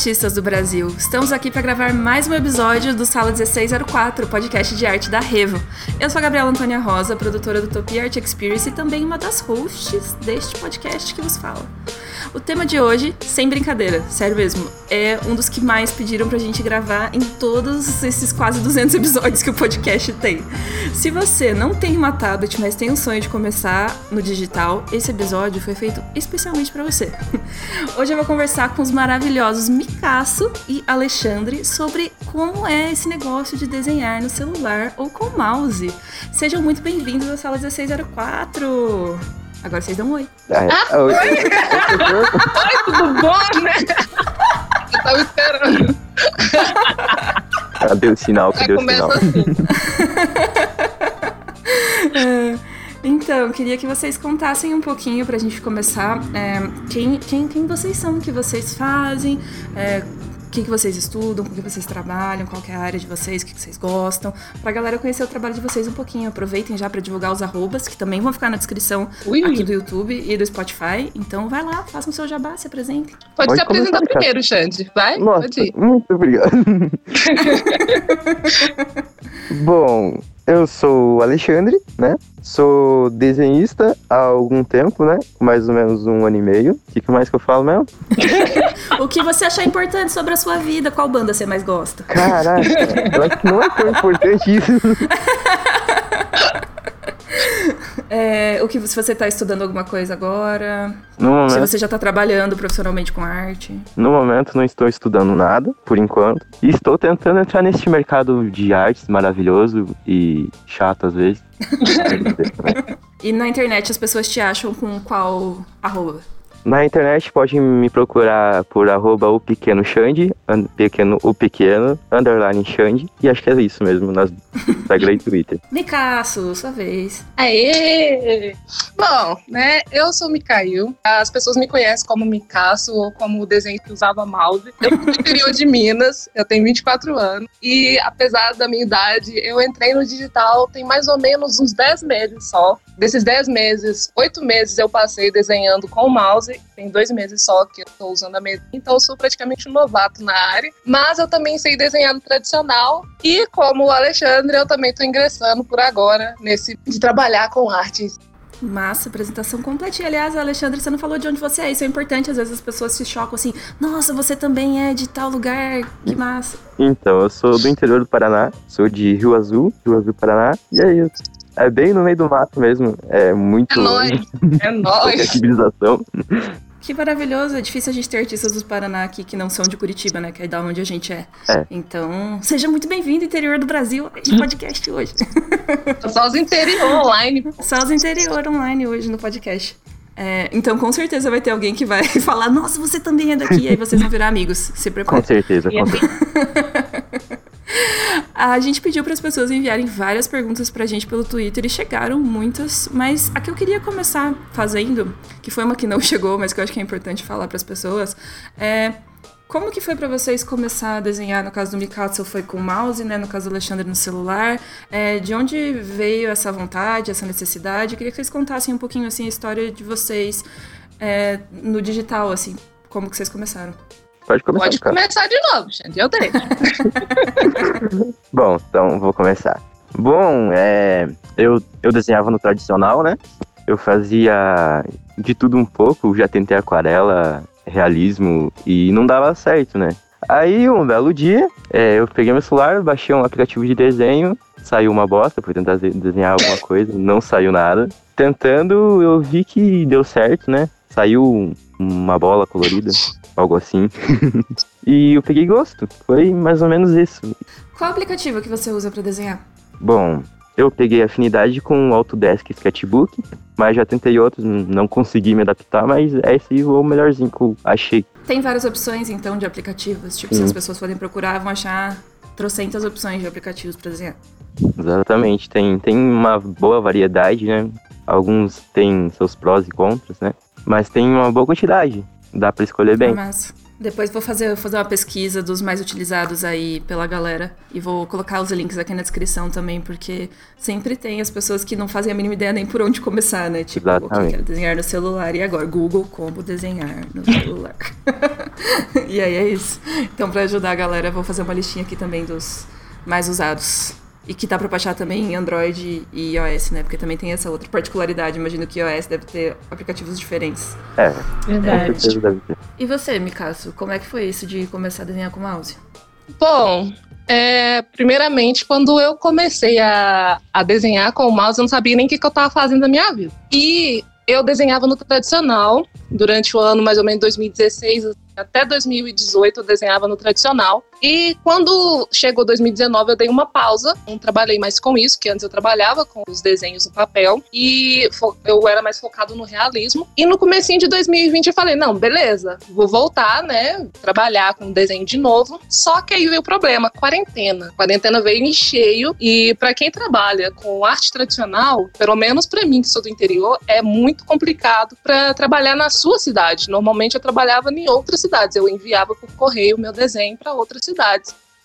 artistas do Brasil! Estamos aqui para gravar mais um episódio do Sala 1604, podcast de arte da Revo. Eu sou a Gabriela Antônia Rosa, produtora do Topi Art Experience e também uma das hosts deste podcast que vos fala. O tema de hoje, sem brincadeira, sério mesmo, é um dos que mais pediram pra gente gravar em todos esses quase 200 episódios que o podcast tem. Se você não tem uma tablet, mas tem um sonho de começar no digital, esse episódio foi feito especialmente para você. Hoje eu vou conversar com os maravilhosos Micasso e Alexandre sobre como é esse negócio de desenhar no celular ou com mouse. Sejam muito bem-vindos à sala 1604. Agora vocês dão um oi. Ah, oi. Oi, tudo bom, né? Eu tava esperando. Cadê o sinal? Cadê o começa sinal? assim. É, Então, queria que vocês contassem um pouquinho pra gente começar é, quem, quem, quem vocês são, o que vocês fazem, é, o que, que vocês estudam, com o que vocês trabalham, qual que é a área de vocês, o que, que vocês gostam, pra galera conhecer o trabalho de vocês um pouquinho. Aproveitem já pra divulgar os arrobas, que também vão ficar na descrição Ui, aqui do YouTube e do Spotify. Então vai lá, façam o seu jabá, se apresentem. Pode, Pode se apresentar começar, primeiro, Xande. Vai? Nossa, Pode ir. muito obrigado. Bom, eu sou o Alexandre, né? Sou desenhista há algum tempo, né? Mais ou menos um ano e meio. O que, que mais que eu falo mesmo? O que você achar importante sobre a sua vida, qual banda você mais gosta? Caraca, eu acho que não é tão importante isso. É, o que se você tá estudando alguma coisa agora, No se momento, você já tá trabalhando profissionalmente com arte. no momento não estou estudando nada, por enquanto. E estou tentando entrar neste mercado de artes maravilhoso e chato às vezes. E na internet as pessoas te acham com qual arroba? Na internet pode me procurar por arroba o pequeno Xande, an- pequeno o pequeno, underline Xande, e acho que é isso mesmo, nas Instagram e Twitter. Micasso, sua vez. Aê! Bom, né, eu sou Micail. As pessoas me conhecem como Micasso ou como o desenho que usava mouse. Eu sou do interior de Minas, eu tenho 24 anos. E apesar da minha idade, eu entrei no digital tem mais ou menos uns 10 meses só. Desses 10 meses, 8 meses eu passei desenhando com o mouse. Tem dois meses só que eu tô usando a mesa. Então eu sou praticamente um novato na área. Mas eu também sei desenhar no tradicional. E como o Alexandre, eu também tô ingressando por agora nesse de trabalhar com artes. Massa, apresentação completa. E, aliás, Alexandre, você não falou de onde você é. Isso é importante. Às vezes as pessoas se chocam assim. Nossa, você também é de tal lugar. Que massa. Então, eu sou do interior do Paraná, sou de Rio Azul, Rio Azul, Paraná, e é isso. É bem no meio do mato mesmo, é muito É nóis, é nóis. civilização. Que maravilhoso. É difícil a gente ter artistas do Paraná aqui que não são de Curitiba, né? Que é da onde a gente é. É. Então, seja muito bem-vindo, interior do Brasil, de podcast hoje. Só os interior online. Só os interior online hoje no podcast. É, então, com certeza vai ter alguém que vai falar: Nossa, você também é daqui. E aí vocês vão virar amigos. Se Com prepare. certeza, com certeza. A gente pediu para as pessoas enviarem várias perguntas pra gente pelo Twitter e chegaram muitas, mas a que eu queria começar fazendo, que foi uma que não chegou, mas que eu acho que é importante falar para as pessoas, é como que foi para vocês começar a desenhar? No caso do Mikatsu foi com o mouse, né? No caso do Alexandre no celular. É, de onde veio essa vontade, essa necessidade? Eu queria que vocês contassem um pouquinho assim a história de vocês é, no digital, assim, como que vocês começaram. Pode começar, Pode começar de novo, gente. Eu deixo. Bom, então vou começar. Bom, é, eu, eu desenhava no tradicional, né? Eu fazia de tudo um pouco, já tentei aquarela, realismo e não dava certo, né? Aí um belo dia, é, eu peguei meu celular, baixei um aplicativo de desenho, saiu uma bosta, fui tentar de- desenhar alguma coisa, não saiu nada. Tentando, eu vi que deu certo, né? Saiu um- uma bola colorida, algo assim. e eu peguei gosto, foi mais ou menos isso. Qual aplicativo que você usa para desenhar? Bom, eu peguei afinidade com o Autodesk Sketchbook, mas já tentei outros, não consegui me adaptar, mas esse é o melhorzinho que eu achei. Tem várias opções, então, de aplicativos. Tipo, se Sim. as pessoas forem procurar, vão achar trocentas opções de aplicativos pra desenhar. Exatamente, tem, tem uma boa variedade, né? Alguns têm seus prós e contras, né? Mas tem uma boa quantidade, dá pra escolher bem. Mas Depois vou fazer, fazer uma pesquisa dos mais utilizados aí pela galera. E vou colocar os links aqui na descrição também, porque sempre tem as pessoas que não fazem a mínima ideia nem por onde começar, né? Tipo, Exatamente. o que quero desenhar no celular. E agora, Google como desenhar no celular. e aí é isso. Então, pra ajudar a galera, vou fazer uma listinha aqui também dos mais usados. E que dá pra baixar também em Android e iOS, né? Porque também tem essa outra particularidade. Imagino que iOS deve ter aplicativos diferentes. É, Verdade. deve ter. E você, Mikaço, como é que foi isso de começar a desenhar com mouse? Bom, é, primeiramente, quando eu comecei a, a desenhar com o mouse, eu não sabia nem o que, que eu estava fazendo na minha vida. E eu desenhava no tradicional, durante o ano mais ou menos 2016 até 2018 eu desenhava no tradicional. E quando chegou 2019 eu dei uma pausa, não trabalhei mais com isso, que antes eu trabalhava com os desenhos no papel e eu era mais focado no realismo. E no comecinho de 2020 eu falei, não, beleza, vou voltar, né, trabalhar com desenho de novo. Só que aí veio o problema, quarentena. Quarentena veio em cheio e para quem trabalha com arte tradicional, pelo menos para mim que sou do interior, é muito complicado para trabalhar na sua cidade. Normalmente eu trabalhava em outras cidades, eu enviava por correio meu desenho para outras cidades.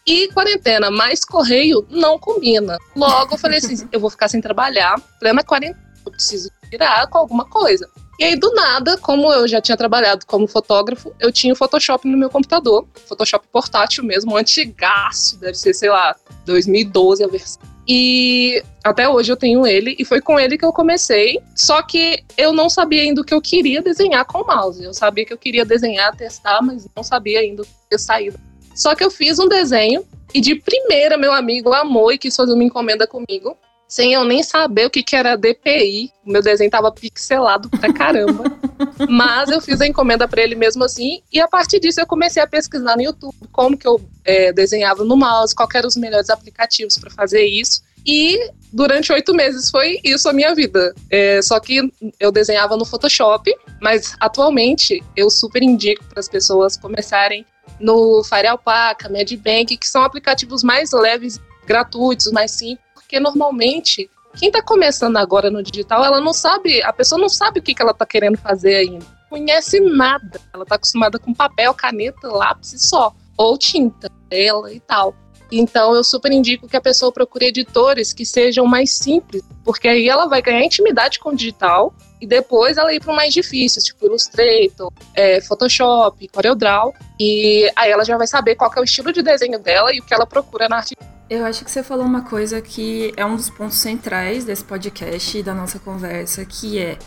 E quarentena mais correio não combina. Logo eu falei assim, eu vou ficar sem trabalhar, plena quarentena, eu preciso tirar com alguma coisa. E aí, do nada, como eu já tinha trabalhado como fotógrafo, eu tinha o Photoshop no meu computador. Photoshop portátil mesmo, antigaço, deve ser, sei lá, 2012 a versão. E até hoje eu tenho ele, e foi com ele que eu comecei. Só que eu não sabia ainda o que eu queria desenhar com o mouse. Eu sabia que eu queria desenhar, testar, mas não sabia ainda o que ia sair. Só que eu fiz um desenho, e de primeira meu amigo amou e quis fazer uma encomenda comigo sem eu nem saber o que, que era DPI. O meu desenho tava pixelado pra caramba. Mas eu fiz a encomenda para ele mesmo assim. E a partir disso eu comecei a pesquisar no YouTube como que eu é, desenhava no mouse, quais eram os melhores aplicativos para fazer isso. E durante oito meses foi isso a minha vida. É, só que eu desenhava no Photoshop, mas atualmente eu super indico para as pessoas começarem no Fire Alpaca, Medbank, que são aplicativos mais leves, gratuitos, mais simples, porque normalmente quem está começando agora no digital, ela não sabe, a pessoa não sabe o que, que ela está querendo fazer ainda. Conhece nada. Ela está acostumada com papel, caneta, lápis só. Ou tinta, tela e tal. Então eu super indico que a pessoa procure editores que sejam mais simples, porque aí ela vai ganhar intimidade com o digital e depois ela ir para o mais difícil, tipo Illustrator, é, Photoshop, CorelDRAW, e aí ela já vai saber qual é o estilo de desenho dela e o que ela procura na arte. Eu acho que você falou uma coisa que é um dos pontos centrais desse podcast e da nossa conversa, que é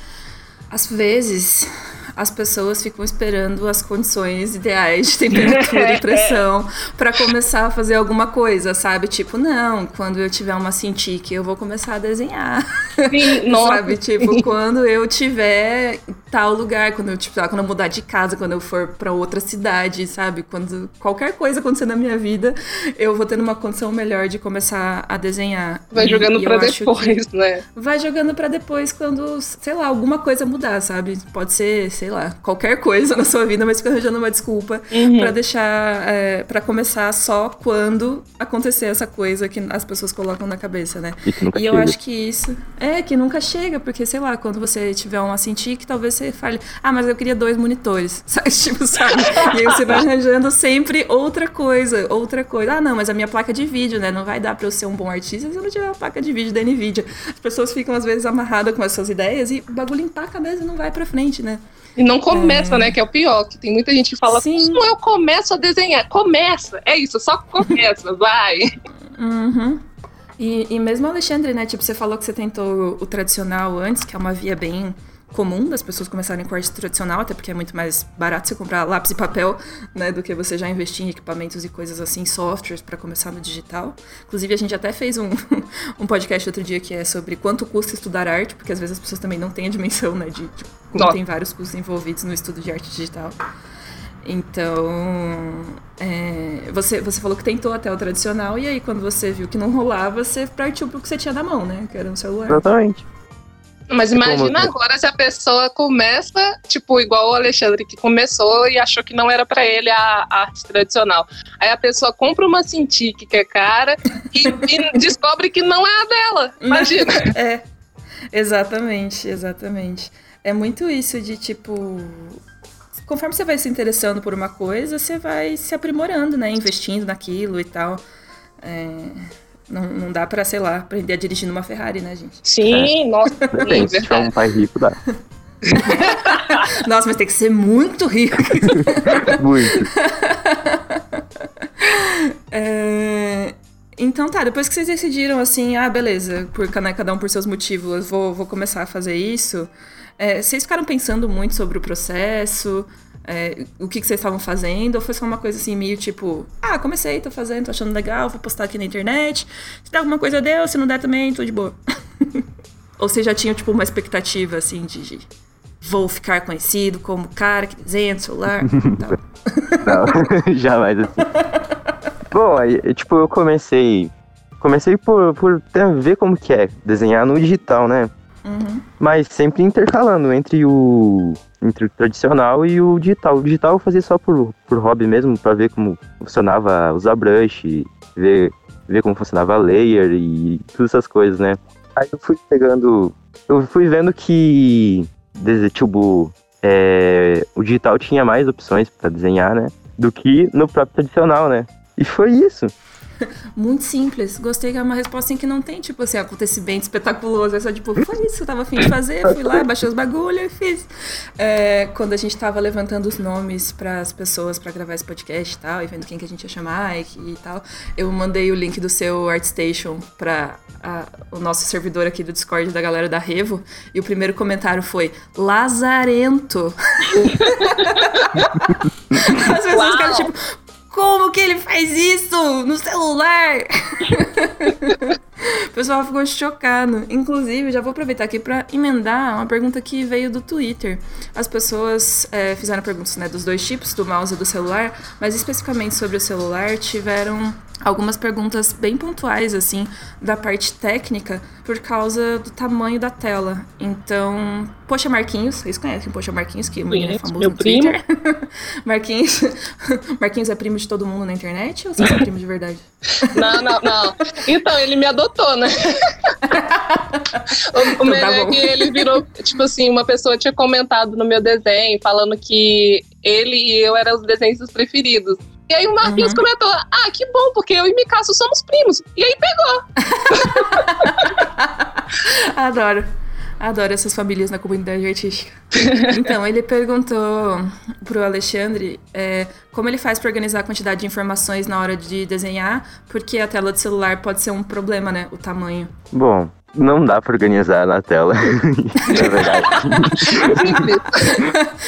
às vezes as pessoas ficam esperando as condições ideais de temperatura e pressão para começar a fazer alguma coisa, sabe? Tipo, não, quando eu tiver uma Cintiq, eu vou começar a desenhar. Sim, nossa. sabe? Tipo, quando eu tiver tal lugar, quando eu, tipo, quando eu mudar de casa, quando eu for para outra cidade, sabe? Quando qualquer coisa acontecer na minha vida, eu vou tendo uma condição melhor de começar a desenhar. Vai E- jogando para que- depois, né? vai jogando pra depois quando, sei lá, alguma coisa mudar, sabe? Pode ser, sei lá, qualquer coisa na sua vida, mas fica arranjando uma desculpa Uhum. pra deixar, é, para começar só quando acontecer essa coisa que as pessoas colocam na cabeça, né? Nunca E eu chega. acho que isso é que nunca chega, porque sei lá, quando você tiver uma Cintiq, talvez você fale, ah, mas eu queria dois monitores, sabe? Tipo, sabe? E aí você vai arranjando sempre outra coisa, outra coisa. Ah, não, mas a minha placa de vídeo, né? Não vai dar pra eu ser um bom artista se eu não tiver a placa de vídeo da Nvidia. As pessoas ficam às vezes amarradas com essas ideias e o bagulho empaca mesmo e não vai pra frente, né? E não começa, né? Que é o pior. Que tem muita gente que fala, Sim. como eu começo a desenhar? Começa! É isso, só começa, vai! Uhum. E, e mesmo Alexandre, né? Tipo, você falou que você tentou o tradicional antes, que é uma via bem comum das pessoas começarem com arte tradicional, até porque é muito mais barato você comprar lápis e papel, né, do que você já investir em equipamentos e coisas assim, softwares para começar no digital. Inclusive, a gente até fez um, um podcast outro dia que é sobre quanto custa estudar arte, porque às vezes as pessoas também não têm a dimensão, né, de, de como Nossa. tem vários custos envolvidos no estudo de arte digital. Então, é, você, você falou que tentou até o tradicional, e aí quando você viu que não rolava, você partiu pro que você tinha na mão, né? Que era um celular. Exatamente. Mas É como- imagina agora se a pessoa começa, tipo, igual o Alexandre que começou e achou que não era pra ele a, a arte tradicional. Aí a pessoa compra uma Cintiq que é cara e, e descobre que não é a dela. Imagina. É, exatamente, exatamente. É muito isso de tipo. conforme você vai se interessando por uma coisa, você vai se aprimorando, né? Investindo naquilo e tal. É, não, não dá pra, sei lá, aprender a dirigir numa Ferrari, né, gente? Sim, é. nossa. Depende, se tiver um pai rico, dá. Nossa, mas tem que ser muito rico. muito. É, então tá, depois que vocês decidiram assim, ah, beleza, por, né, cada um por seus motivos, vou, vou começar a fazer isso. É, vocês ficaram pensando muito sobre o processo, é, o que, que vocês estavam fazendo, ou foi só uma coisa assim, meio tipo, ah, comecei, tô fazendo, tô achando legal, vou postar aqui na internet. Se der alguma coisa, deu, se não der também, tô de boa. ou vocês já tinham, tipo, uma expectativa assim de, de vou ficar conhecido como cara que desenha celular? não, jamais assim. Bom, aí, tipo, eu comecei. Comecei por, por ver como que é desenhar no digital, né? Uhum. Mas sempre intercalando entre o, entre o tradicional e o digital. O digital eu fazia só por, por hobby mesmo, para ver como funcionava usar brush, ver, ver como funcionava layer e todas essas coisas, né? Aí eu fui pegando. Eu fui vendo que tipo, é, o digital tinha mais opções para desenhar, né? Do que no próprio tradicional, né? E foi isso. Muito simples. Gostei que é uma resposta em que não tem, tipo assim, acontecimento espetaculoso. É só, tipo, foi isso que eu tava afim de fazer. Fui lá, baixei os bagulho e fiz. É, quando a gente tava levantando os nomes para as pessoas para gravar esse podcast e tal, e vendo quem que a gente ia chamar e, e tal, eu mandei o link do seu ArtStation pra a, o nosso servidor aqui do Discord da galera da Revo. E o primeiro comentário foi: Lazarento. As pessoas Uau. ficaram tipo, como que ele faz isso no celular? o pessoal ficou chocado. Inclusive, já vou aproveitar aqui para emendar uma pergunta que veio do Twitter. As pessoas é, fizeram perguntas né, dos dois tipos, do mouse e do celular, mas especificamente sobre o celular, tiveram algumas perguntas bem pontuais, assim, da parte técnica, por causa do tamanho da tela. Então, Poxa Marquinhos, vocês conhecem Poxa Marquinhos, que é famoso meu no primo. Twitter. Marquinhos, Marquinhos é primo de todo mundo na internet ou você é primo de verdade? Não, não, não. Então, ele me adotou, né? o o então, melhor tá é que ele virou, tipo assim, uma pessoa tinha comentado no meu desenho, falando que ele e eu eram os desenhos preferidos. E aí o Marquinhos uhum. comentou: Ah, que bom, porque eu e Micasso somos primos. E aí pegou. Adoro. Adoro essas famílias na comunidade artística. então, ele perguntou pro Alexandre é, como ele faz para organizar a quantidade de informações na hora de desenhar, porque a tela do celular pode ser um problema, né? O tamanho. Bom, não dá para organizar na tela. é verdade.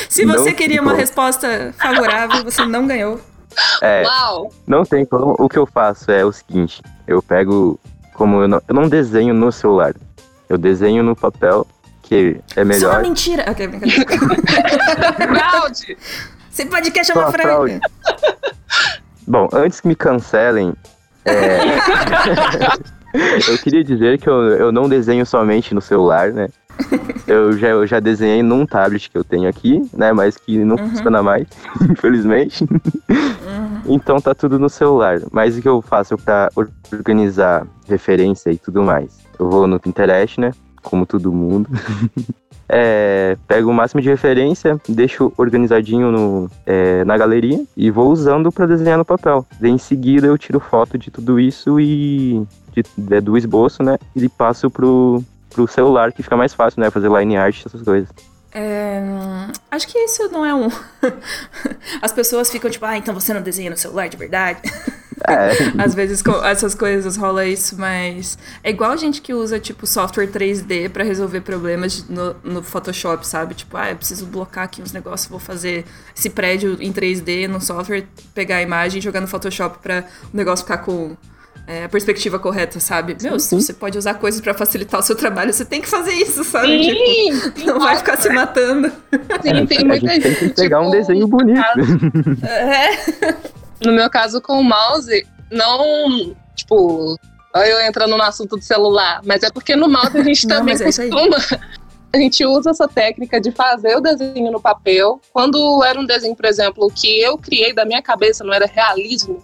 Se você não queria uma resposta favorável, você não ganhou. É, Uau! Não tem como. O que eu faço é o seguinte: eu pego. Como eu não, eu não desenho no celular, eu desenho no papel, que é melhor. Isso é uma mentira! Ok, brincadeira. Fraude! Esse podcast é uma fraude. Bom, antes que me cancelem, é... eu queria dizer que eu, eu não desenho somente no celular, né? Eu já, eu já desenhei num tablet que eu tenho aqui, né? Mas que não uhum. funciona mais, infelizmente. Uhum. Então tá tudo no celular. Mas o que eu faço para organizar referência e tudo mais? Eu vou no Pinterest, né? Como todo mundo. é, pego o máximo de referência, deixo organizadinho no, é, na galeria e vou usando para desenhar no papel. Daí em seguida eu tiro foto de tudo isso e de, de, do esboço, né? E passo pro, pro celular, que fica mais fácil, né? Fazer line art, essas coisas. É, acho que isso não é um. As pessoas ficam tipo, ah, então você não desenha no celular de verdade? É. Às vezes essas coisas rola isso, mas é igual gente que usa tipo software 3D para resolver problemas no, no, Photoshop, sabe? Tipo, ah, eu preciso blocar aqui uns negócios, vou fazer esse prédio em 3D no software, pegar a imagem e jogar no Photoshop para o negócio ficar com é, a perspectiva correta, sabe? Meu, se você pode usar coisas para facilitar o seu trabalho, você tem que fazer isso, sabe? Sim, tipo, não vai ficar se matando. Sim, tem muita gente. Tem que pegar tipo, um desenho bonito. É. No meu caso, com o mouse, não, tipo, eu entrando no assunto do celular, mas é porque no mouse a gente também é costuma. A gente usa essa técnica de fazer o desenho no papel. Quando era um desenho, por exemplo, que eu criei da minha cabeça, não era realismo,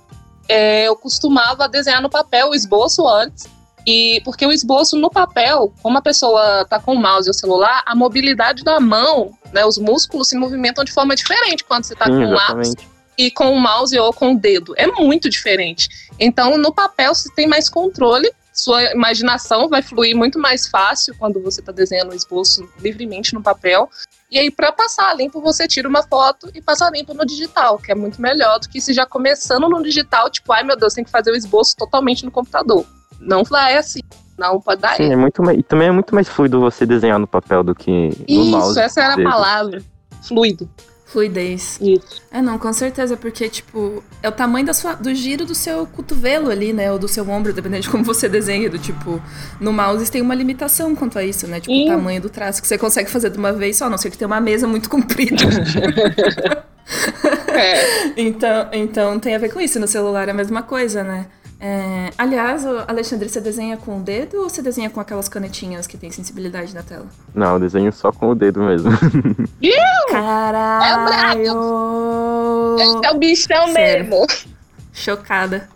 é, eu costumava desenhar no papel o esboço antes E porque o esboço no papel, como a pessoa está com o mouse e o celular, a mobilidade da mão, né, os músculos se movimentam de forma diferente quando você está com o lápis e com o mouse ou com o dedo. É muito diferente. Então, no papel, você tem mais controle, sua imaginação vai fluir muito mais fácil quando você está desenhando o esboço livremente no papel. E aí, para passar limpo, você tira uma foto e passa limpo no digital, que é muito melhor do que se já começando no digital, tipo, ai meu Deus, tem que fazer o esboço totalmente no computador. Não vai assim. Não pode dar Sim, é muito mais, e também é muito mais fluido você desenhar no papel do que no Isso, mouse. Isso, essa era a palavra. Fluido. Fluidez. Isso. É, não, com certeza, porque, tipo, é o tamanho da sua, do giro do seu cotovelo ali, né? Ou do seu ombro, dependendo de como você desenha. Do tipo, no mouse tem uma limitação quanto a isso, né? Tipo, o tamanho do traço que você consegue fazer de uma vez só, a não ser que tenha uma mesa muito comprida. é. então, então tem a ver com isso. No celular é a mesma coisa, né? É, aliás, Alexandre, você desenha com o dedo ou você desenha com aquelas canetinhas que tem sensibilidade na tela? Não, eu desenho só com o dedo mesmo. Caralho! É o bichão Sério. mesmo. Chocada.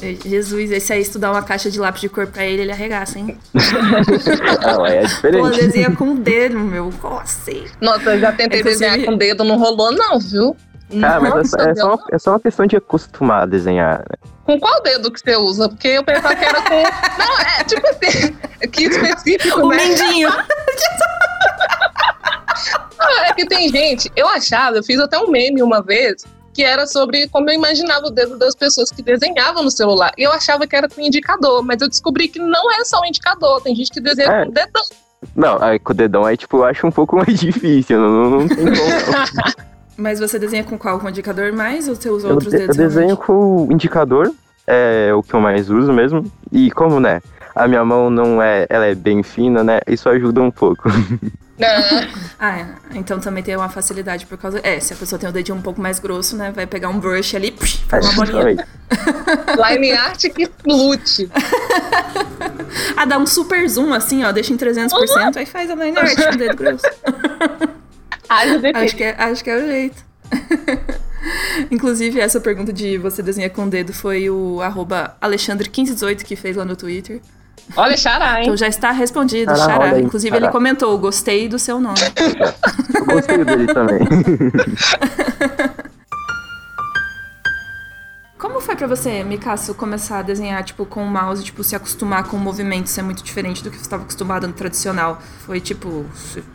Jesus, esse aí, estudar uma caixa de lápis de cor pra ele, ele arregaça, hein? Não, é diferente. Pô, desenha com o dedo, meu. Como assim? Nossa, eu já tentei Inclusive... desenhar com o dedo, não rolou não, viu? Cara, mas é, é, só uma, é só uma questão de acostumar a desenhar, né? Com qual dedo que você usa? Porque eu pensava que era com. Não, é tipo assim. Que específico, o né? mendinho. Não, é que tem gente. Eu achava, eu fiz até um meme uma vez que era sobre como eu imaginava o dedo das pessoas que desenhavam no celular. E eu achava que era com indicador, mas eu descobri que não é só um indicador, tem gente que desenha é. com dedão. Não, aí com o dedão aí, tipo, eu acho um pouco mais difícil, não, não tem como. Mas você desenha com qual? Com indicador mais ou você usa outros eu, dedos? Eu desenho com o indicador, é o que eu mais uso mesmo. E como, né, a minha mão não é, ela é bem fina, né, isso ajuda um pouco. ah, é. então também tem uma facilidade por causa. É, se a pessoa tem o dedinho um pouco mais grosso, né? Vai pegar um brush ali, psh, faz uma bolinha. Line art que lute. ah, dá um super zoom assim, ó, deixa em 300%, uhum. aí faz a line art com o dedo grosso. acho, que é, acho que é o jeito. Inclusive, essa pergunta de você desenha com o dedo foi o Alexandre1518 que fez lá no Twitter. Olha, Xará, hein? Então já está respondido, Xará. Xará. Inclusive, Xará. ele comentou: gostei do seu nome. Eu gostei dele também. Como foi para você, Mikaço, começar a desenhar tipo com o mouse, tipo se acostumar com o movimento ser muito diferente do que você estava acostumado no tradicional? Foi tipo,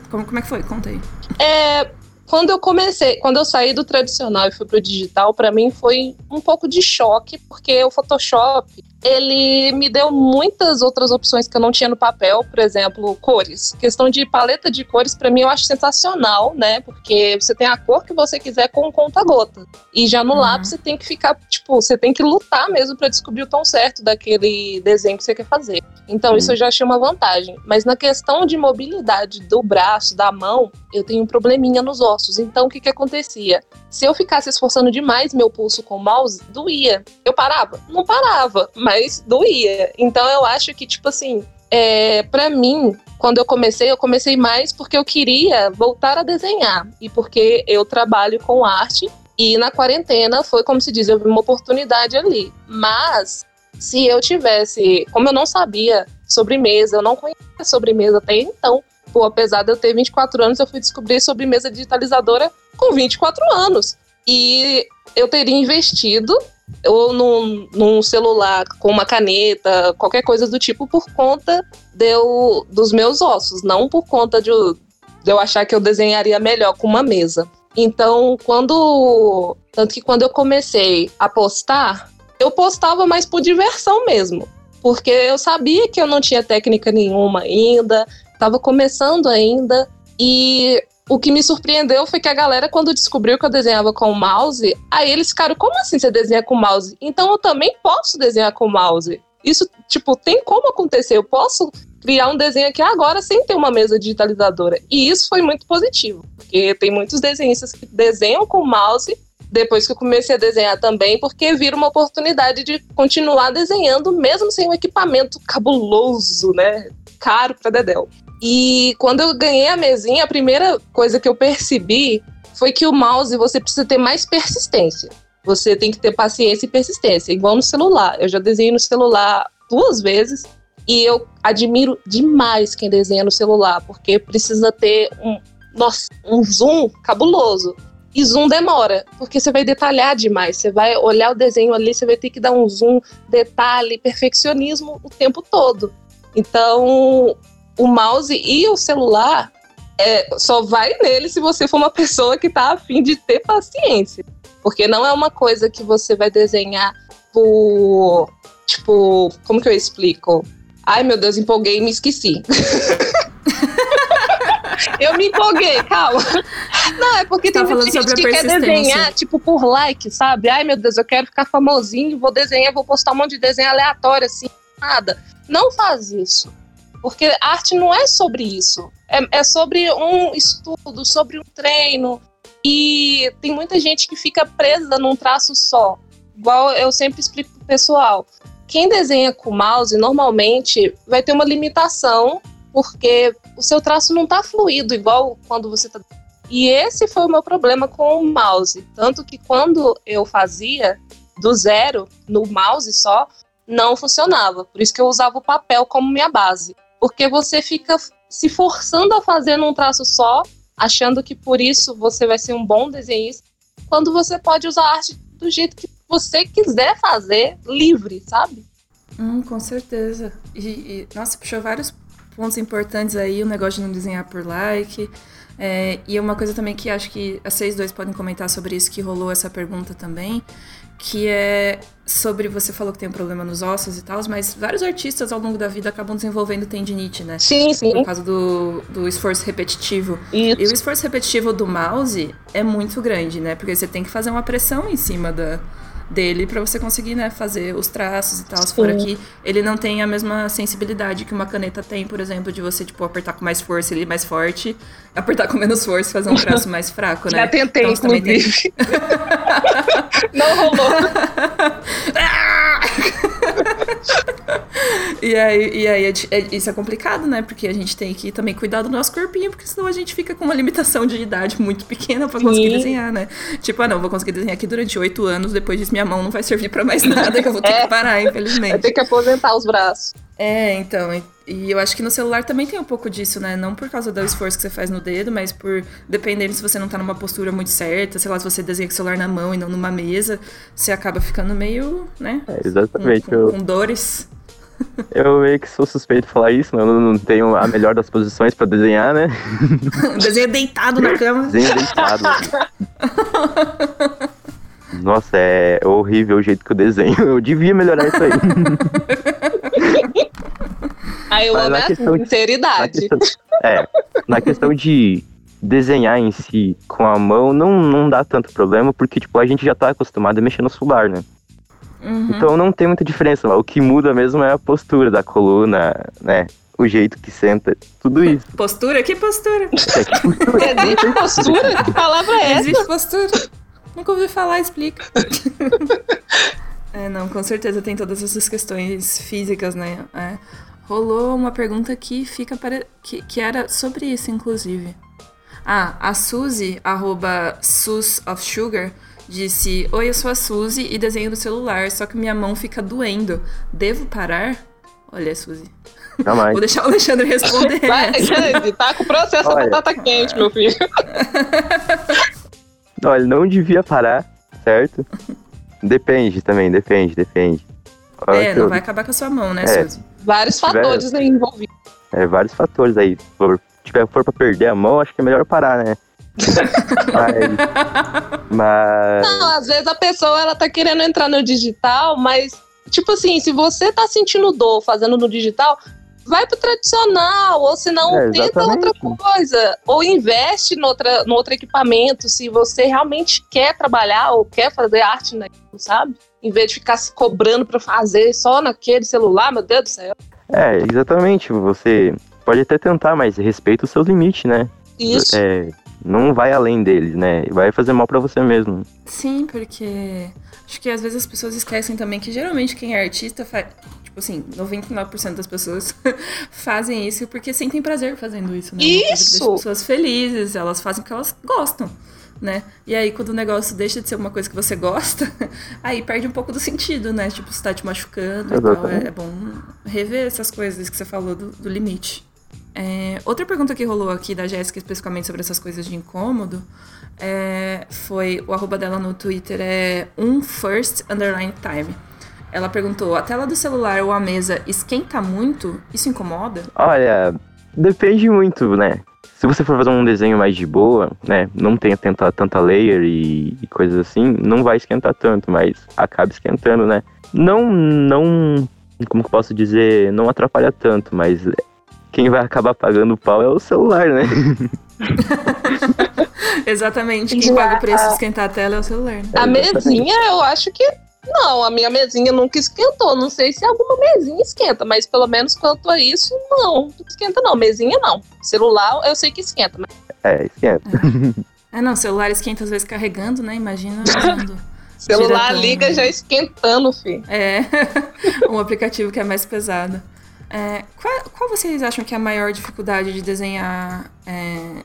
como, como é que foi? Conta aí. É, quando eu comecei, quando eu saí do tradicional e fui pro digital, para mim foi um pouco de choque, porque o Photoshop, ele me deu muitas outras opções que eu não tinha no papel, por exemplo, cores. Questão de paleta de cores, para mim, eu acho sensacional, né? Porque você tem a cor que você quiser com conta-gota. E já no uhum. lápis você tem que ficar, tipo, você tem que lutar mesmo para descobrir o tom certo daquele desenho que você quer fazer. Então, uhum. isso eu já achei uma vantagem. Mas na questão de mobilidade do braço, da mão, eu tenho um probleminha nos ossos. Então, o que que acontecia? Se eu ficasse esforçando demais meu pulso com o mouse, doía. Eu parava? Não parava, mas mas doía. Então eu acho que, tipo assim, é, para mim, quando eu comecei, eu comecei mais porque eu queria voltar a desenhar e porque eu trabalho com arte. E na quarentena foi como se diz, eu vi uma oportunidade ali. Mas se eu tivesse, como eu não sabia sobremesa, eu não conhecia sobremesa até então, pô, apesar de eu ter 24 anos, eu fui descobrir sobremesa digitalizadora com 24 anos. E eu teria investido ou num, num, celular com uma caneta, qualquer coisa do tipo, por conta deu, dos meus ossos, não por conta de, de eu achar que eu desenharia melhor com uma mesa. Então, quando. Tanto que quando eu comecei a postar, eu postava mais por diversão mesmo. Porque eu sabia que eu não tinha técnica nenhuma ainda, estava começando ainda. E o que me surpreendeu foi que a galera, quando descobriu que eu desenhava com o mouse, aí eles ficaram, como assim você desenha com o mouse? Então eu também posso desenhar com o mouse. Isso, tipo, tem como acontecer. Eu posso criar um desenho aqui agora sem ter uma mesa digitalizadora. E isso foi muito positivo, porque tem muitos desenhistas que desenham com o mouse depois que eu comecei a desenhar também, porque vira uma oportunidade de continuar desenhando mesmo sem um equipamento cabuloso, né? Caro para Dedel. E quando eu ganhei a mesinha, a primeira coisa que eu percebi foi que o mouse você precisa ter mais persistência. Você tem que ter paciência e persistência, igual no celular. Eu já desenhei no celular duas vezes E eu admiro demais quem desenha no celular, porque precisa ter um, nossa, um zoom cabuloso. E zoom demora, porque você vai detalhar demais. Você vai olhar o desenho ali, você vai ter que dar um zoom, detalhe, perfeccionismo o tempo todo. Então, o mouse e o celular é, só vai nele se você for uma pessoa que está afim de ter paciência. Porque não é uma coisa que você vai desenhar por. Tipo, como que eu explico? Ai, meu Deus, empolguei e me esqueci. eu me empolguei, calma. Não, é porque tá tem muita gente que quer desenhar, tipo, por like, sabe? Ai, meu Deus, eu quero ficar famosinho, vou desenhar, vou postar um monte de desenho aleatório, assim, nada. Não faz isso. Porque arte não é sobre isso. É, é sobre um estudo, sobre um treino. E tem muita gente que fica presa num traço só. Igual eu sempre explico pro pessoal. Quem desenha com mouse normalmente vai ter uma limitação, porque o seu traço não está fluido igual quando você está. E esse foi o meu problema com o mouse. Tanto que quando eu fazia do zero, no mouse só, não funcionava. Por isso que eu usava o papel como minha base. Porque você fica se forçando a fazer num traço só, achando que por isso você vai ser um bom desenhista, quando você pode usar a arte do jeito que você quiser fazer, livre, sabe? Hum, com certeza. E, e, nossa, puxou vários pontos importantes aí, o negócio de não desenhar por like. É, e uma coisa também que acho que a 6-2 podem comentar sobre isso, que rolou essa pergunta também, que é sobre você falou que tem um problema nos ossos e tal, mas vários artistas ao longo da vida acabam desenvolvendo tendinite, né? Sim, sim. Por causa do, do esforço repetitivo. Isso. E o esforço repetitivo do mouse é muito grande, né? Porque você tem que fazer uma pressão em cima da, dele para você conseguir, né, fazer os traços e tal. Se for aqui, ele não tem a mesma sensibilidade que uma caneta tem, por exemplo, de você, tipo, apertar com mais força ele mais forte, apertar com menos força e fazer um traço mais fraco, né? Já tentei, então, inclusive. Tem... não rolou. e aí, e aí é, é, isso é complicado, né? Porque a gente tem que também cuidar do nosso corpinho, porque senão a gente fica com uma limitação de idade muito pequena para conseguir desenhar, né? Tipo, ah, não, vou conseguir desenhar aqui durante oito anos, depois disso minha mão não vai servir para mais nada, que eu vou ter é. que parar, infelizmente. Vai ter que aposentar os braços. É, então, e, eu acho que no celular também tem um pouco disso, né? Não por causa do esforço que você faz no dedo, mas por dependendo se você não tá numa postura muito certa, sei lá, se você desenha com o celular na mão e não numa mesa, você acaba ficando meio, né? É, exatamente. Com, com, com dores. Eu meio que sou suspeito de falar isso, mas eu não tenho a melhor das posições para desenhar, né? Desenho deitado na cama. Desenho deitado. Nossa, é horrível o jeito que eu desenho. Eu devia melhorar isso aí. Aí eu amo a sinceridade. questão, é, na questão de desenhar em si com a mão não, não dá tanto problema, porque tipo, a gente já tá acostumado a mexer no celular, né? Uhum. Então não tem muita diferença. O que muda mesmo é a postura da coluna, né? O jeito que senta, tudo isso. Postura? Que postura? É, que postura? Existe postura? Que palavra é essa? Existe postura. Nunca ouvi falar, explica. é, não, com certeza tem todas essas questões físicas, né? É. Rolou uma pergunta que fica para. Que, que era sobre isso, inclusive. Ah, a Suzy, arroba Sus of Sugar, disse: Oi, eu sou a Suzy e desenho no celular, só que minha mão fica doendo. Devo parar? Olha, Suzy. Jamais. Vou deixar o Alexandre responder. Vai, Alexandre, tá com o processo a batata quente, meu filho. Olha, não devia parar, certo? Depende também, depende, depende. é, não vai acabar com a sua mão, né, é, Suzy? Vários fatores tiver, aí envolvidos. É, vários fatores aí. Se for, tiver, for pra perder a mão, acho que é melhor parar, né? mas, mas... Não, às vezes a pessoa ela tá querendo entrar no digital, mas, tipo assim, se você tá sentindo dor fazendo no digital, vai pro tradicional, ou se não, é, tenta outra coisa, ou investe no, outra, no outro equipamento, se você realmente quer trabalhar ou quer fazer arte naquilo, sabe? Em vez de ficar se cobrando para fazer só naquele celular, meu Deus do céu. É, exatamente, você pode até tentar, mas respeita os seus limites, né? Isso. É, não vai além deles, né? Vai fazer mal para você mesmo. Sim, porque acho que às vezes as pessoas esquecem também que geralmente quem é artista faz tipo assim, 99% das pessoas fazem isso porque sentem prazer fazendo isso, né? Isso! As pessoas felizes, elas fazem o que elas gostam. né? E aí, quando o negócio deixa de ser uma coisa que você gosta, aí perde um pouco do sentido, né? Tipo, você tá te machucando então É, é, bom rever essas coisas que você falou do, do limite. É, outra pergunta que rolou aqui da Jéssica, especificamente sobre essas coisas de incômodo, é, foi o arroba dela no Twitter é um first underline time. Ela perguntou: a tela do celular ou a mesa esquenta muito? Isso incomoda? Olha, depende muito, né? Se você for fazer um desenho mais de boa, né? Não tenha tanta, tanta layer e, e coisas assim, não vai esquentar tanto, mas acaba esquentando, né? Não, não, como que posso dizer, não atrapalha tanto, mas quem vai acabar pagando o pau é o celular, né? Exatamente. Quem paga o preço de esquentar a tela é o celular. Né? A mesinha, eu acho que não, a minha mesinha nunca esquentou. Não sei se alguma mesinha esquenta, mas pelo menos quanto a isso, não. Não esquenta, não. Mesinha, não. Celular, eu sei que esquenta. Mas... É, esquenta. É. é, não, celular esquenta às vezes carregando, né? Imagina usando. celular liga já esquentando, filho. É, um aplicativo que é mais pesado. É, qual, qual, vocês acham que é a maior dificuldade de desenhar é,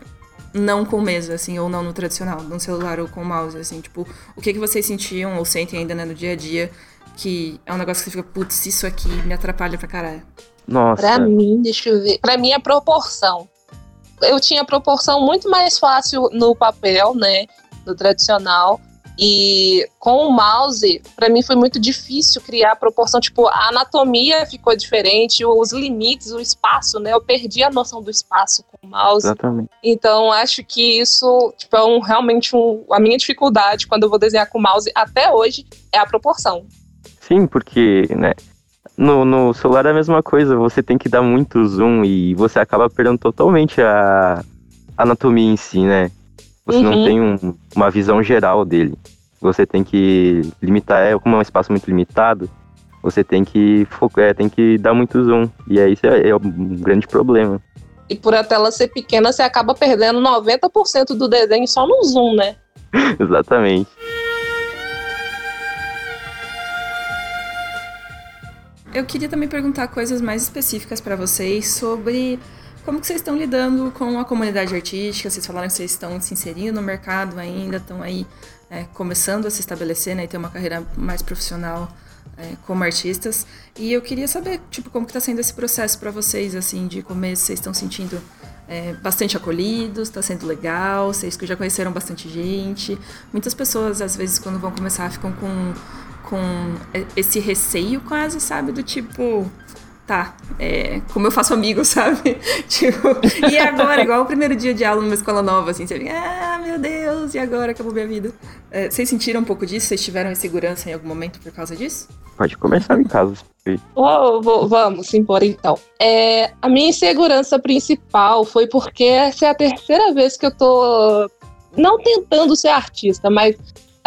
não com mesa, assim, ou não no tradicional, no celular ou com mouse, assim? Tipo, o que, que vocês sentiam ou sentem ainda né, no dia a dia que é um negócio que você fica, putz, isso aqui me atrapalha pra caralho? Nossa. Pra mim, deixa eu ver. Pra mim, a proporção. Eu tinha proporção muito mais fácil no papel, né? No tradicional. E com o mouse, para mim foi muito difícil criar a proporção, tipo, a anatomia ficou diferente, os limites, o espaço, né? Eu perdi a noção do espaço com o mouse. Exatamente. Então, acho que isso, tipo, é um, realmente um, a minha dificuldade quando eu vou desenhar com o mouse até hoje é a proporção. Sim, porque, né, no, no celular é a mesma coisa, você tem que dar muito zoom e você acaba perdendo totalmente a anatomia em si, né? Você uhum. não tem um, uma visão geral dele. Você tem que limitar, é como é um espaço muito limitado, você tem que focar, é, tem que dar muito zoom. E aí isso é, é um grande problema. E por a tela ser pequena, você acaba perdendo 90% do desenho só no zoom, né? Exatamente. Eu queria também perguntar coisas mais específicas para vocês sobre como que vocês estão lidando com a comunidade artística? Vocês falaram que vocês estão se inserindo no mercado ainda, estão aí é, começando a se estabelecer né, e ter uma carreira mais profissional é, como artistas. E eu queria saber, tipo, como que está sendo esse processo para vocês, assim, de começo, vocês estão sentindo é, bastante acolhidos, está sendo legal, vocês que já conheceram bastante gente. Muitas pessoas, às vezes, quando vão começar, ficam com, com esse receio quase, sabe? Do tipo, tá, é, como eu faço amigos, sabe? tipo, e agora, igual o primeiro dia de aula numa escola nova, assim, você fica, ah, meu Deus, e agora acabou minha vida. É, vocês sentiram um pouco disso? Vocês tiveram insegurança em algum momento por causa disso? Pode começar em casa. Oh, vou, vamos embora então. É, a minha insegurança principal foi porque essa é a terceira vez que eu tô não tentando ser artista, mas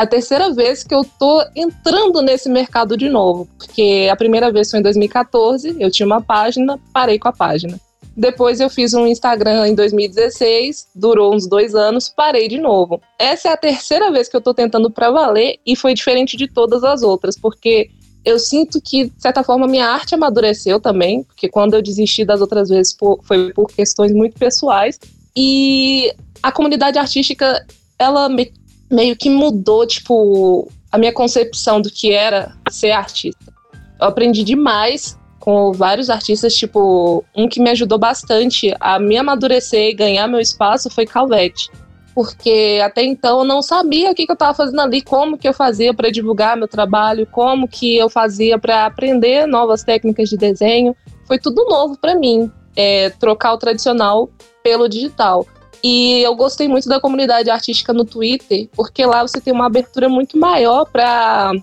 a terceira vez que eu tô entrando nesse mercado de novo, porque a primeira vez foi em 2014, eu tinha uma página, parei com a página. Depois eu fiz um Instagram em 2016, durou uns dois anos, parei de novo. Essa é a terceira vez que eu tô tentando pra valer e foi diferente de todas as outras, porque eu sinto que, de certa forma, minha arte amadureceu também, porque quando eu desisti das outras vezes foi por questões muito pessoais. E a comunidade artística, ela me meio que mudou, tipo, a minha concepção do que era ser artista. Eu aprendi demais com vários artistas, tipo, um que me ajudou bastante a me amadurecer e ganhar meu espaço foi Calvete. Porque até então eu não sabia o que, que eu estava fazendo ali, como que eu fazia para divulgar meu trabalho, como que eu fazia para aprender novas técnicas de desenho. Foi tudo novo para mim, é, trocar o tradicional pelo digital. E eu gostei muito da comunidade artística no Twitter, porque lá você tem uma abertura muito maior para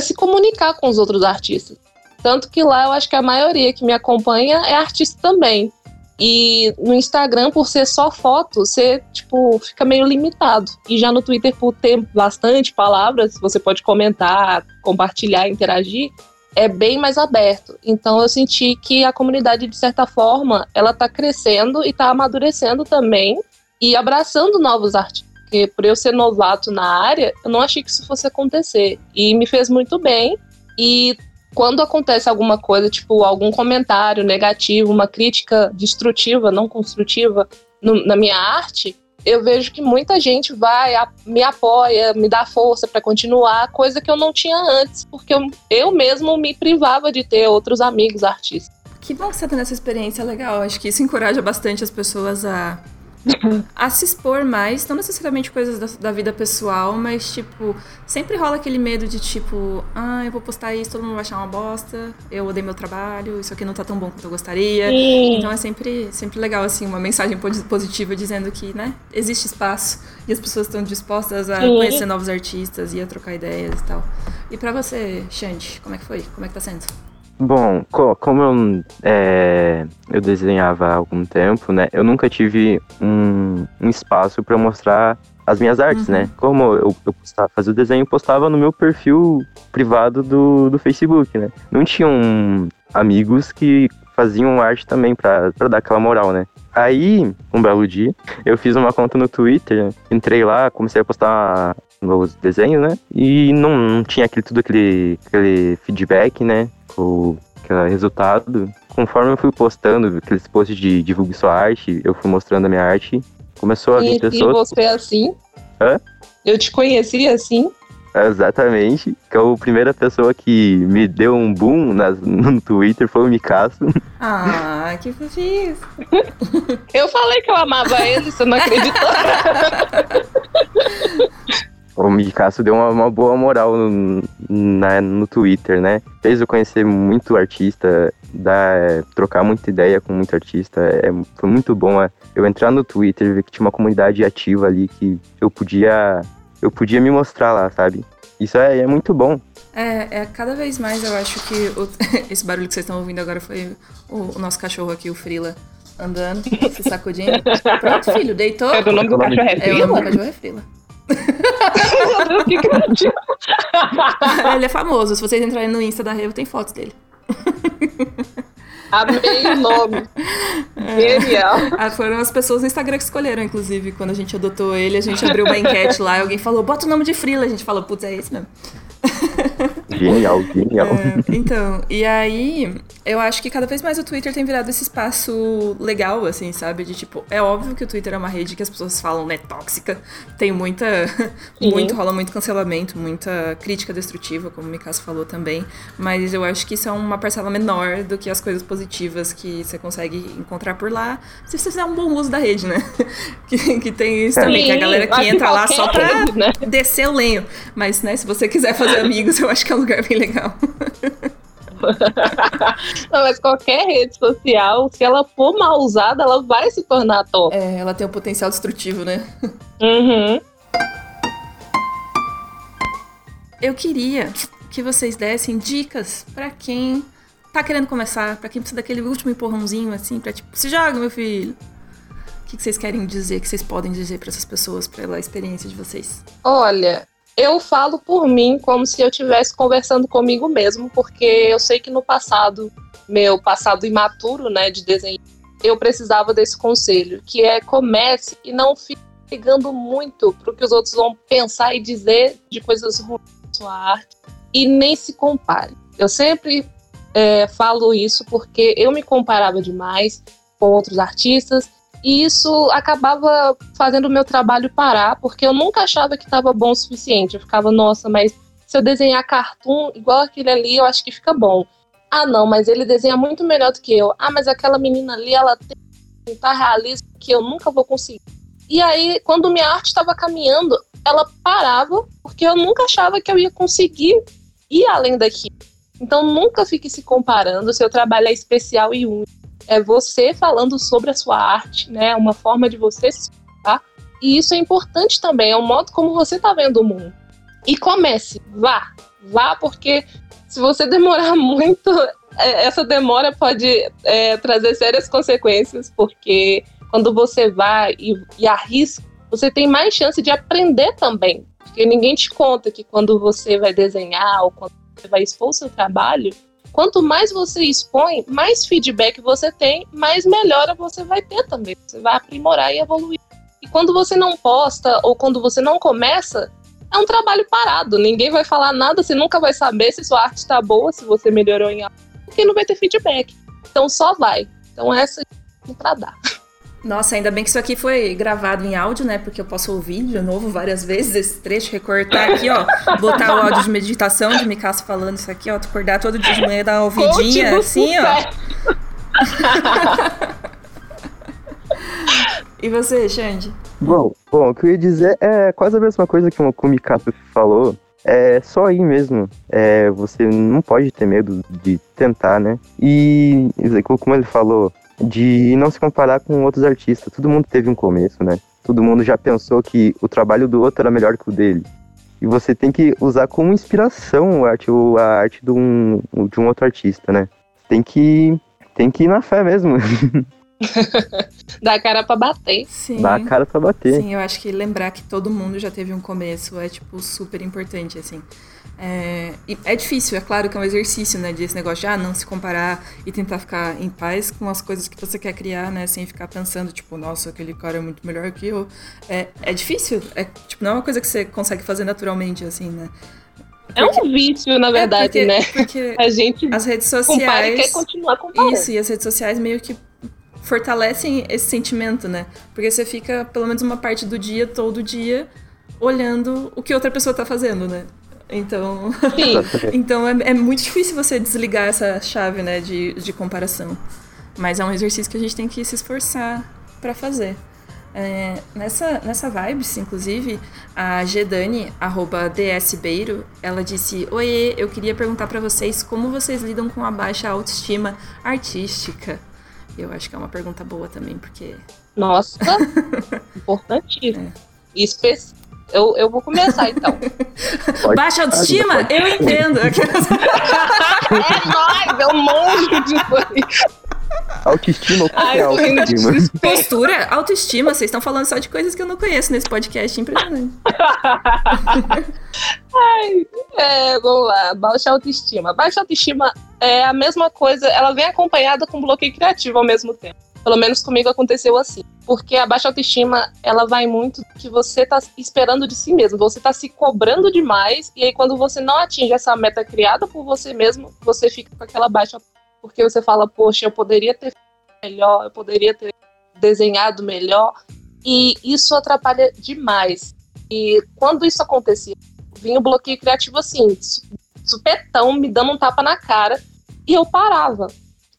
se comunicar com os outros artistas. Tanto que lá eu acho que a maioria que me acompanha é artista também. E no Instagram, por ser só foto, você, tipo, fica meio limitado. E já no Twitter, por ter bastante palavras, você pode comentar, compartilhar, interagir, é bem mais aberto. Então eu senti que a comunidade, de certa forma, ela tá crescendo e tá amadurecendo também e abraçando novos artistas. Porque por eu ser novato na área, eu não achei que isso fosse acontecer. E me fez muito bem. E quando acontece alguma coisa, tipo algum comentário negativo, uma crítica destrutiva, não construtiva no, na minha arte, eu vejo que muita gente vai, a, me apoia, me dá força para continuar, coisa que eu não tinha antes, porque eu, eu mesmo me privava de ter outros amigos artistas. Que bom que você tá nessa experiência legal. Acho que isso encoraja bastante as pessoas a a se expor mais, não necessariamente coisas da, da, vida pessoal, mas tipo, sempre rola aquele medo de tipo, ah, eu vou postar isso, todo mundo vai achar uma bosta, eu odeio meu trabalho, isso aqui não tá tão bom quanto eu gostaria. Sim. Então é sempre, sempre legal, assim, uma mensagem positiva dizendo que, né, existe espaço e as pessoas estão dispostas a Sim. conhecer novos artistas e a trocar ideias e tal. E para você, Xande, como é que foi? Como é que tá sendo? Bom, co como eu, é, eu desenhava há algum tempo, né? Eu nunca tive um, um espaço para mostrar as minhas artes, né? uhum. né? Como eu, eu postava, fazia o desenho, postava no meu perfil privado do, do Facebook, né? Não tinham amigos que faziam arte também para dar aquela moral, né? Aí, um belo dia, eu fiz uma conta no Twitter, entrei lá, comecei a postar novos desenhos, né? E não, não tinha aquele, tudo aquele, aquele feedback, né? O aquele resultado. Conforme eu fui postando aqueles posts de divulgue sua arte, eu fui mostrando a minha arte, começou a vir e, pessoas. E você é assim? Hã? Eu te conheci assim? Exatamente. Que é a primeira pessoa que me deu um boom nas, no Twitter foi o Mikaço. Ah, que fofinho. eu falei que eu amava ele, você não acreditou? o Mikaço deu uma, uma, boa moral no, na, no Twitter, né? Fez eu conhecer muito artista, dar, é, trocar muita ideia com muito artista. É, foi muito bom é, eu entrar no Twitter, ver que tinha uma comunidade ativa ali que eu podia, eu podia me mostrar lá, sabe? Isso é, é muito bom. É, é, cada vez mais eu acho que o, esse barulho que vocês estão ouvindo agora foi o, o nosso cachorro aqui, o Frila, andando, se sacudindo. Pronto, filho, deitou. É, o nome do cachorro é Frila? É, o nome do cachorro é Frila. Ele é famoso. Se vocês entrarem no Insta da Revo, tem fotos dele. Amei o nome. Genial. Ah, foram as pessoas no Instagram que escolheram, inclusive. Quando a gente adotou ele, a gente abriu uma enquete lá e alguém falou, bota o nome de Frila. A gente falou, putz, é esse mesmo. Genial, genial. É, então, e aí, eu acho que cada vez mais o Twitter tem virado esse espaço legal, assim, sabe? De tipo, é óbvio que o Twitter é uma rede que as pessoas falam, né, tóxica. Tem muita. muito, rola muito cancelamento, muita crítica destrutiva, como o Mikasa falou também. Mas eu acho que isso é uma parcela menor do que as coisas positivas que você consegue encontrar por lá. Se você fizer um bom uso da rede, né? que, que tem isso também, Sim, que a galera que entra lá só pra rede, né? descer o lenho. Mas, né, se você quiser fazer amigos, eu acho que é um lugar bem legal. Não, mas qualquer rede social, se ela for mal usada, ela vai se tornar top. É, ela tem um potencial destrutivo, né? Uhum. Eu queria que vocês dessem dicas para quem tá querendo começar, para quem precisa daquele último empurrãozinho, assim, pra tipo, se joga, meu filho. O que vocês querem dizer, que vocês podem dizer para essas pessoas pela experiência de vocês? Olha, eu falo por mim como se eu estivesse conversando comigo mesmo, porque eu sei que no passado, meu passado imaturo, né, de desenho, eu precisava desse conselho, que é comece e não fique ligando muito para o que os outros vão pensar e dizer de coisas ruins da sua arte e nem se compare. Eu sempre é, falo isso porque eu me comparava demais com outros artistas e isso acabava fazendo o meu trabalho parar, porque eu nunca achava que estava bom o suficiente. Eu ficava, nossa, mas se eu desenhar cartoon igual aquele ali, eu acho que fica bom. Ah, não, mas ele desenha muito melhor do que eu. Ah, mas aquela menina ali, ela tem tentar realismo que eu nunca vou conseguir. E aí, quando minha arte estava caminhando, ela parava, porque eu nunca achava que eu ia conseguir ir além daqui. Então, nunca fique se comparando. Seu trabalho é especial e único é você falando sobre a sua arte, né? Uma forma de você se expressar. E isso é importante também, é o modo como você está vendo o mundo. E comece, vá, vá, porque se você demorar muito, é, essa demora pode é, trazer sérias consequências, porque quando você vai e, e arrisca, você tem mais chance de aprender também. Porque ninguém te conta que quando você vai desenhar ou quando você vai expor o seu trabalho, Quanto mais você expõe, mais feedback você tem, mais melhora você vai ter também. Você vai aprimorar e evoluir. E quando você não posta ou quando você não começa, é um trabalho parado. Ninguém vai falar nada, você nunca vai saber se sua arte está boa, se você melhorou em algo, porque não vai ter feedback. Então só vai. Então essa é para dar. Nossa, ainda bem que isso aqui foi gravado em áudio, né? Porque eu posso ouvir de novo várias vezes esse trecho, recortar aqui, ó. Botar o áudio de meditação de Micasso falando isso aqui, ó. Acordar todo dia de manhã, dar uma ouvidinha, assim, ó. e você, Xande? Bom, bom, o que eu ia dizer é quase a mesma coisa que o Mikato falou. É só ir mesmo. É, você não pode ter medo de tentar, né? E como ele falou, de não se comparar com outros artistas. Todo mundo teve um começo, né? Todo mundo já pensou que o trabalho do outro era melhor que o dele. E você tem que usar como inspiração a arte, a arte de um, de um outro artista, né? Tem que, tem que ir na fé mesmo. Dá a cara pra bater. Sim. Dá a cara pra bater. Sim, eu acho que lembrar que todo mundo já teve um começo é, tipo, super importante, assim. É, é difícil, é claro que é um exercício, né, desse negócio de ah, não se comparar e tentar ficar em paz com as coisas que você quer criar, né, sem ficar pensando, tipo, nossa, aquele cara é muito melhor que eu. É, é difícil, é, tipo, não é uma coisa que você consegue fazer naturalmente, assim, né. Porque, é um vício, na verdade, é porque, né? Porque a gente as redes sociais. Compara e quer continuar comparando. Isso, e as redes sociais meio que fortalecem esse sentimento, né? Porque você fica, pelo menos uma parte do dia, todo dia, olhando o que outra pessoa tá fazendo, né? Então, então é, é, muito difícil você desligar essa chave, né, de, de comparação. Mas é um exercício que a gente tem que se esforçar para fazer. É, nessa, nessa vibes, inclusive, a Gedani, arroba dsbeiro, ela disse: Oiê, eu queria perguntar para vocês como vocês lidam com a baixa autoestima artística. Eu acho que é uma pergunta boa também, porque. Nossa, importantíssimo. É. Eu, eu vou começar então. Pode, Baixa autoestima? Pode. Eu entendo. é nóis, é um monte de coisa. Autoestima ou Ai, autoestima? Postura, autoestima. Vocês estão falando só de coisas que eu não conheço nesse podcast. Impressionante. Ai, é, vamos lá. Baixa autoestima. Baixa autoestima é a mesma coisa. Ela vem acompanhada com bloqueio criativo ao mesmo tempo. Pelo menos comigo aconteceu assim. Porque a baixa autoestima, ela vai muito do que você tá esperando de si mesmo. Você tá se cobrando demais, e aí quando você não atinge essa meta criada por você mesmo, você fica com aquela baixa porque você fala, poxa, eu poderia ter melhor, eu poderia ter desenhado melhor, e isso atrapalha demais. E quando isso acontecia, vinha o bloqueio criativo assim, supetão, me dando um tapa na cara, e eu parava.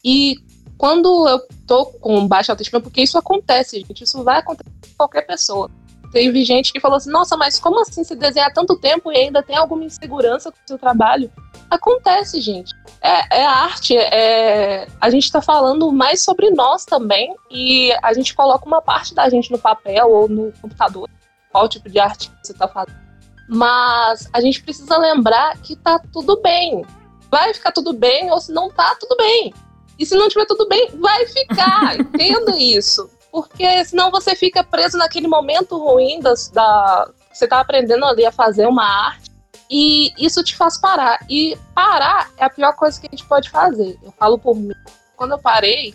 E quando eu tô com baixa autoestima, porque isso acontece, gente, isso vai acontecer com qualquer pessoa. Teve gente que falou assim: nossa, mas como assim se desenhar tanto tempo e ainda tem alguma insegurança com o seu trabalho? Acontece, gente. É, é arte, é, a gente está falando mais sobre nós também e a gente coloca uma parte da gente no papel ou no computador, qual tipo de arte você está fazendo. Mas a gente precisa lembrar que tá tudo bem. Vai ficar tudo bem ou se não tá, tudo bem. E se não tiver tudo bem, vai ficar. Entendo isso. Porque senão você fica preso naquele momento ruim das, da. Você tá aprendendo ali a fazer uma arte. E isso te faz parar. E parar é a pior coisa que a gente pode fazer. Eu falo por mim. Quando eu parei,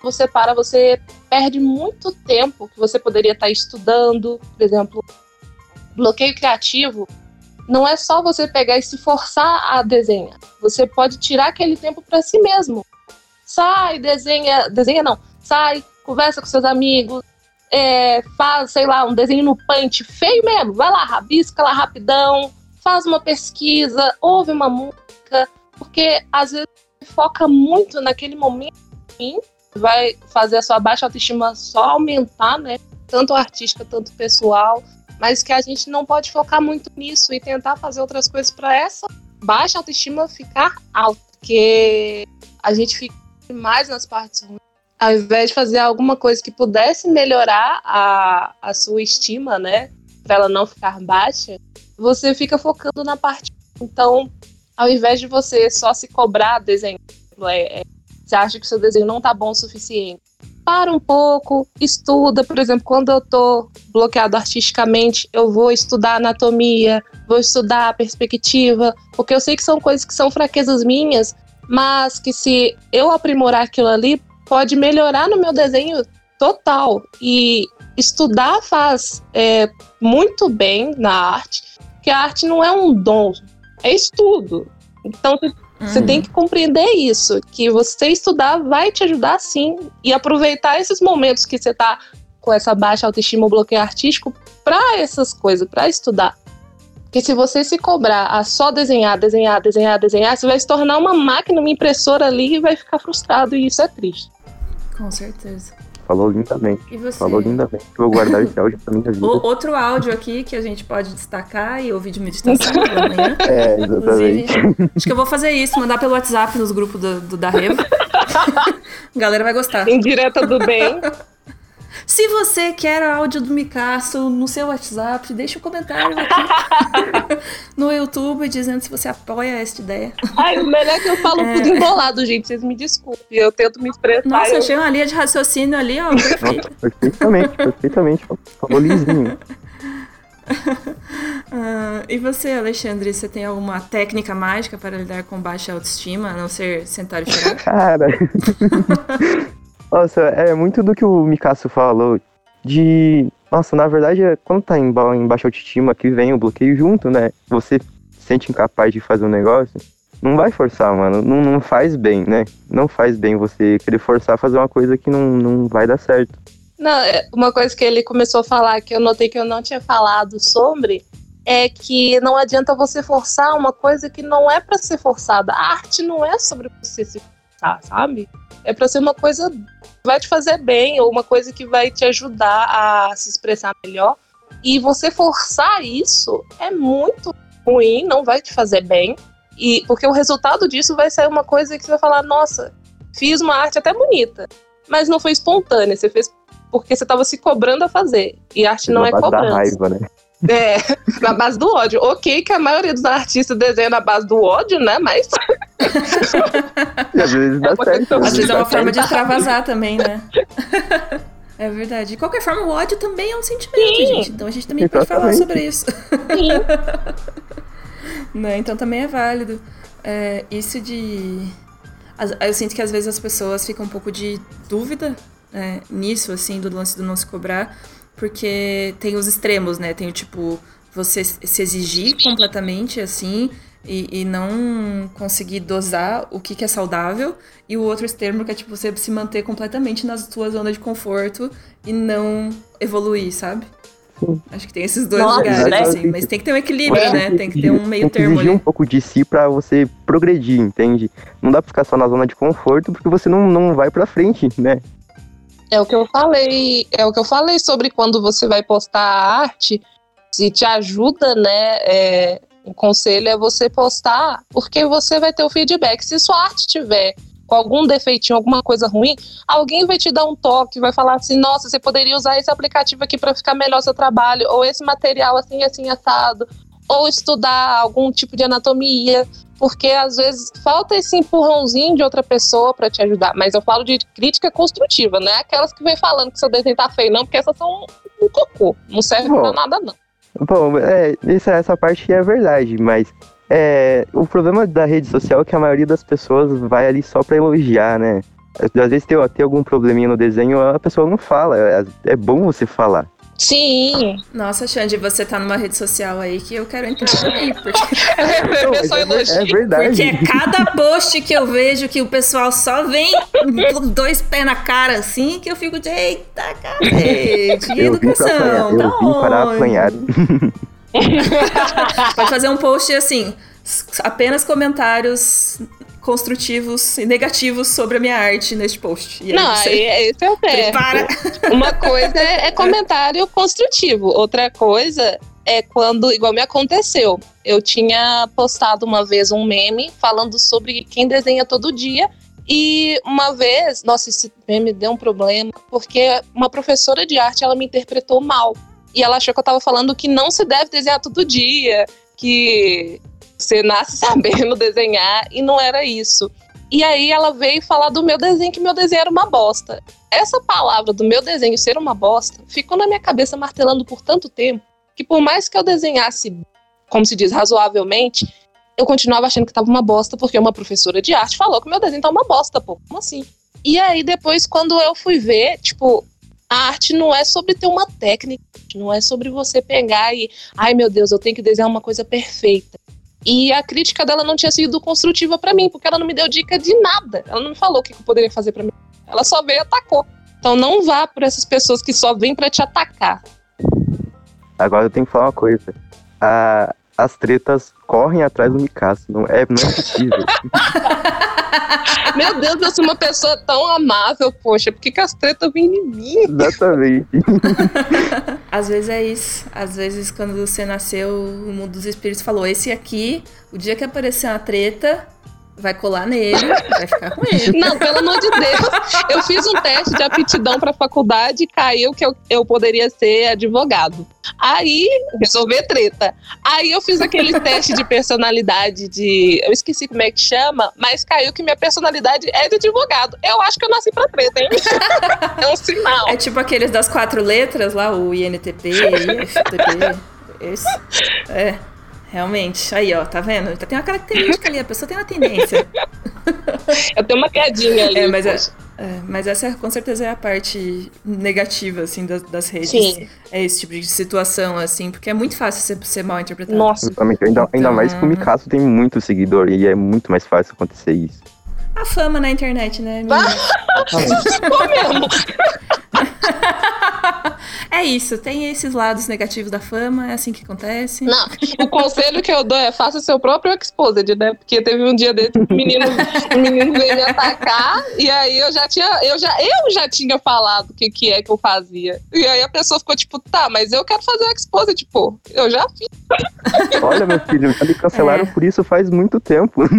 você para, você perde muito tempo que você poderia estar estudando. Por exemplo, bloqueio criativo não é só você pegar e se forçar a desenhar. Você pode tirar aquele tempo para si mesmo sai, desenha, desenha não, sai, conversa com seus amigos, é, faz, sei lá, um desenho no punch, feio mesmo, vai lá, rabisca lá rapidão, faz uma pesquisa, ouve uma música, porque às vezes foca muito naquele momento vai fazer a sua baixa autoestima só aumentar, né? Tanto artística, tanto pessoal, mas que a gente não pode focar muito nisso e tentar fazer outras coisas para essa baixa autoestima ficar alta, porque a gente fica mais nas partes ruins. Ao invés de fazer alguma coisa que pudesse melhorar a, a sua estima, né? Para ela não ficar baixa, você fica focando na parte. Então, ao invés de você só se cobrar desenho, é, é, você acha que seu desenho não tá bom o suficiente. Para um pouco, estuda, por exemplo, quando eu tô bloqueado artisticamente, eu vou estudar anatomia, vou estudar perspectiva, porque eu sei que são coisas que são fraquezas minhas, mas que se eu aprimorar aquilo ali, pode melhorar no meu desenho total. E estudar faz é, muito bem na arte, que a arte não é um dom, é estudo. Então, Você tem que compreender isso, que você estudar vai te ajudar sim e aproveitar esses momentos que você tá com essa baixa autoestima ou bloqueio artístico para essas coisas, para estudar. Porque se você se cobrar a só desenhar, desenhar, desenhar, desenhar, você vai se tornar uma máquina, uma impressora ali e vai ficar frustrado e isso é triste. Com certeza. Falou lindamente. E você? Falou lindamente. Vou guardar esse áudio pra minha vida. O- outro áudio aqui que a gente pode destacar e ouvir de meditação pela manhã. É, exatamente. Inclusive, acho que eu vou fazer isso, mandar pelo WhatsApp nos grupos do, do da Revo. A galera vai gostar. Indireta do bem. Se você quer o áudio do Micasso no seu WhatsApp, deixa um comentário aqui no YouTube dizendo se você apoia esta ideia. Ai, o melhor é que eu falo tudo embolado, gente. Vocês me desculpem. Eu tento me expressar. Nossa, eu... achei uma linha de raciocínio ali, ó. Nossa, perfeitamente, perfeitamente. Falou lisinho. Ah, e você, Alexandre, você tem alguma técnica mágica para lidar com baixa autoestima, a não ser sentar e chorar? Cara. Nossa, é muito do que o Mikasso falou. De. Nossa, na verdade, é- quando tá em, ba- em baixa autoestima, que vem o bloqueio junto, né? Você se sente incapaz de fazer um negócio. Não vai forçar, mano. Não, não faz bem, né? Não faz bem você querer forçar a fazer uma coisa que não, não vai dar certo. Não, é, uma coisa que ele começou a falar que eu notei que eu não tinha falado sobre é que não adianta você forçar uma coisa que não é pra ser forçada. A arte não é sobre você se forçar, sabe? É pra ser uma coisa que vai te fazer bem ou uma coisa que vai te ajudar a se expressar melhor. E você forçar isso é muito ruim, não vai te fazer bem. E porque o resultado disso vai ser uma coisa que você vai falar, nossa, fiz uma arte até bonita, mas não foi espontânea, você fez porque você estava se cobrando a fazer. E arte não Na é cobrança. raiva, né? É, na base do ódio. Ok, que a maioria dos artistas desenha na base do ódio, né? Mas às vezes dá É certo. Às vezes é uma forma de extravasar também, né? É verdade. De qualquer forma, o ódio também é um sentimento, Sim. gente. Então a gente também pode falar Exatamente. sobre isso. sim, Né? Então também é válido. É, isso de. Eu sinto que às vezes as pessoas ficam um pouco de dúvida né, nisso, assim, do lance do não se cobrar, porque tem os extremos, né? Tem o tipo, você se exigir completamente, assim, e, e não conseguir dosar o que, que é saudável, e o outro extremo que é tipo você se manter completamente na sua zona de conforto e não evoluir, sabe? Acho que tem esses dois Nossa, lugares, né? assim, mas tem que ter um equilíbrio, É, né? Tem que ter um meio tem que termo exigir ali. um pouco de si pra você progredir, entende? Não dá pra ficar só na zona de conforto porque você não, não vai pra frente, né? É o que eu falei. É o que eu falei sobre quando você vai postar a arte. Se te ajuda, né? É, um conselho é você postar, porque você vai ter o feedback. Se sua arte tiver com algum defeitinho, alguma coisa ruim, alguém vai te dar um toque, vai falar assim: nossa, você poderia usar esse aplicativo aqui para ficar melhor seu trabalho, ou esse material assim, assim, assado, ou estudar algum tipo de anatomia. Porque às vezes falta esse empurrãozinho de outra pessoa para te ajudar. Mas eu falo de crítica construtiva, não é aquelas que vem falando que seu desenho tá feio, não, porque essas são um cocô. Não serve Bom. pra nada, não. Bom, é, essa, essa parte é verdade, mas é, o problema da rede social é que a maioria das pessoas vai ali só pra elogiar, né? Às vezes tem, tem algum probleminha no desenho, a pessoa não fala. É, é bom você falar. Sim. Nossa, Xande, você tá numa rede social aí que eu quero entrar também, porque, Não, mas só é, é verdade. porque cada post que eu vejo que o pessoal só vem com dois pés na cara assim, que eu fico de eita, cacete, e Eu vim pra apanhar, educação, eu tá vim para apanhar. Pode fazer um post assim, apenas comentários construtivos e negativos sobre a minha arte neste post. E aí Não, aí- esse é o pé. prepara. Uma coisa é, é comentário construtivo, outra coisa é quando, igual me aconteceu, eu tinha postado uma vez um meme falando sobre quem desenha todo dia. E uma vez, nossa, esse meme deu um problema, porque uma professora de arte ela me interpretou mal. E ela achou que eu tava falando que não se deve desenhar todo dia, que você nasce sabendo desenhar, e não era isso. E aí ela veio falar do meu desenho, que meu desenho era uma bosta essa palavra do meu desenho ser uma bosta ficou na minha cabeça martelando por tanto tempo que por mais que eu desenhasse, como se diz, razoavelmente, eu continuava achando que tava uma bosta porque uma professora de arte falou que meu desenho tá uma bosta, pô. Como assim? E aí depois quando eu fui ver, tipo, a arte não é sobre ter uma técnica, não é sobre você pegar e, ai meu Deus, eu tenho que desenhar uma coisa perfeita. E a crítica dela não tinha sido construtiva para mim, porque ela não me deu dica de nada. Ela não falou o que eu poderia fazer para mim. Ela só veio e atacou. Então não vá por essas pessoas que só vêm para te atacar. Agora eu tenho que falar uma coisa. A, as tretas correm atrás do Mikasa. Não é, não é possível. Meu Deus, eu sou uma pessoa tão amável, poxa, por que, que as tretas vêm em mim? Exatamente. Às vezes é isso. Às vezes, quando você nasceu, o mundo dos espíritos falou: esse aqui, o dia que aparecer uma treta, vai colar nele, vai ficar com ele. Não, pelo amor de Deus. Eu fiz um teste de aptidão para faculdade e caiu que eu, eu poderia ser advogado. Aí, resolver treta. Aí eu fiz aquele teste de personalidade de. Eu esqueci como é que chama, mas caiu que minha personalidade é de advogado. Eu acho que eu nasci pra treta, hein? É um sinal. É tipo aqueles das quatro letras lá, o INTP, IFTP. Esse. É. Realmente. Aí, ó, tá vendo? Tem uma característica ali, a pessoa tem uma tendência. Eu tenho uma quedinha ali. É, mas, é, é, mas essa com certeza é a parte negativa, assim, das, das redes. Sim. É esse tipo de situação, assim, porque é muito fácil ser, ser mal interpretado. Nossa. Exatamente. Ainda, ainda mais que o Mikasa tem muito seguidor e é muito mais fácil acontecer isso. A fama na internet, né? menina? Pô, mesmo. é isso, tem esses lados negativos da fama, é assim que acontece. Não, o conselho que eu dou é faça seu próprio exposed, né? Porque teve um dia desse que o menino, o menino veio me atacar e aí eu já tinha, eu já, eu já tinha falado o que, que é que eu fazia. E aí a pessoa ficou tipo, tá, mas eu quero fazer o exposed, pô. Eu já fiz. Olha, meu filho, já me cancelaram É. por isso faz muito tempo.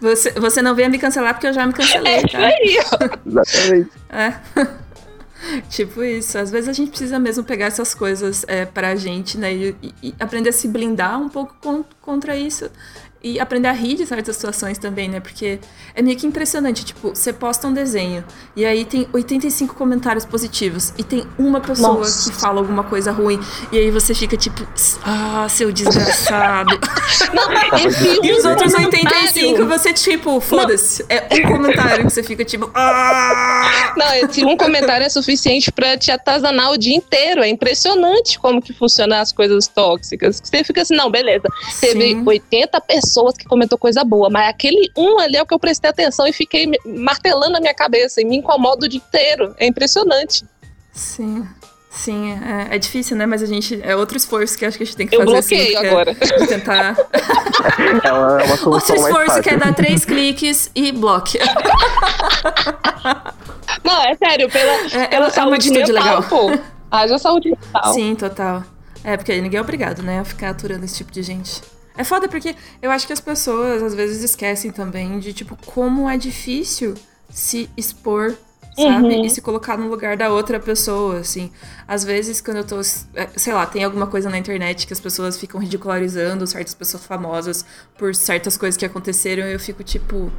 Você, você não venha me cancelar porque eu já me cancelei, tá? Aí, ó. Exatamente. É. tipo isso. Às vezes a gente precisa mesmo pegar essas coisas é, pra gente, né? E, e- aprender a se blindar um pouco con- contra isso. E aprender a rir de certas situações também, né? Porque é meio que impressionante. Tipo, você posta um desenho e aí tem 85 comentários positivos e tem uma pessoa Nossa. que fala alguma coisa ruim. E aí você fica tipo, ah, seu desgraçado. Não, esse E os outros comentário- 85, você, tipo, foda-se. É um comentário que você fica, tipo, ah! Não, esse um comentário é suficiente pra te atazanar o dia inteiro. É impressionante como que funcionam as coisas tóxicas. Você fica assim, não, beleza. Teve Sim. 80 pessoas que comentou coisa boa, mas aquele um ali é o que eu prestei atenção e fiquei me- martelando na minha cabeça e me incomoda o dia inteiro. É impressionante. Sim. Sim, é, é difícil, né? Mas a gente. É outro esforço que eu acho que a gente tem que Eu fazer. assim, bloqueio que é agora. Tentar. É uma, é uma solução Outro esforço que é dar três cliques e bloque. Não, é sério, pela, É, pela é saúde mental, legal. pô. Haja saúde mental. Sim, total. É, porque ninguém é obrigado, né, a ficar aturando esse tipo de gente. É foda porque eu acho que as pessoas às vezes esquecem também de, tipo, como é difícil se expor, sabe? Uhum. E se colocar no lugar da outra pessoa, assim. Às vezes, quando eu tô, é, sei lá, tem alguma coisa na internet que as pessoas ficam ridicularizando certas pessoas famosas por certas coisas que aconteceram, e eu fico, tipo.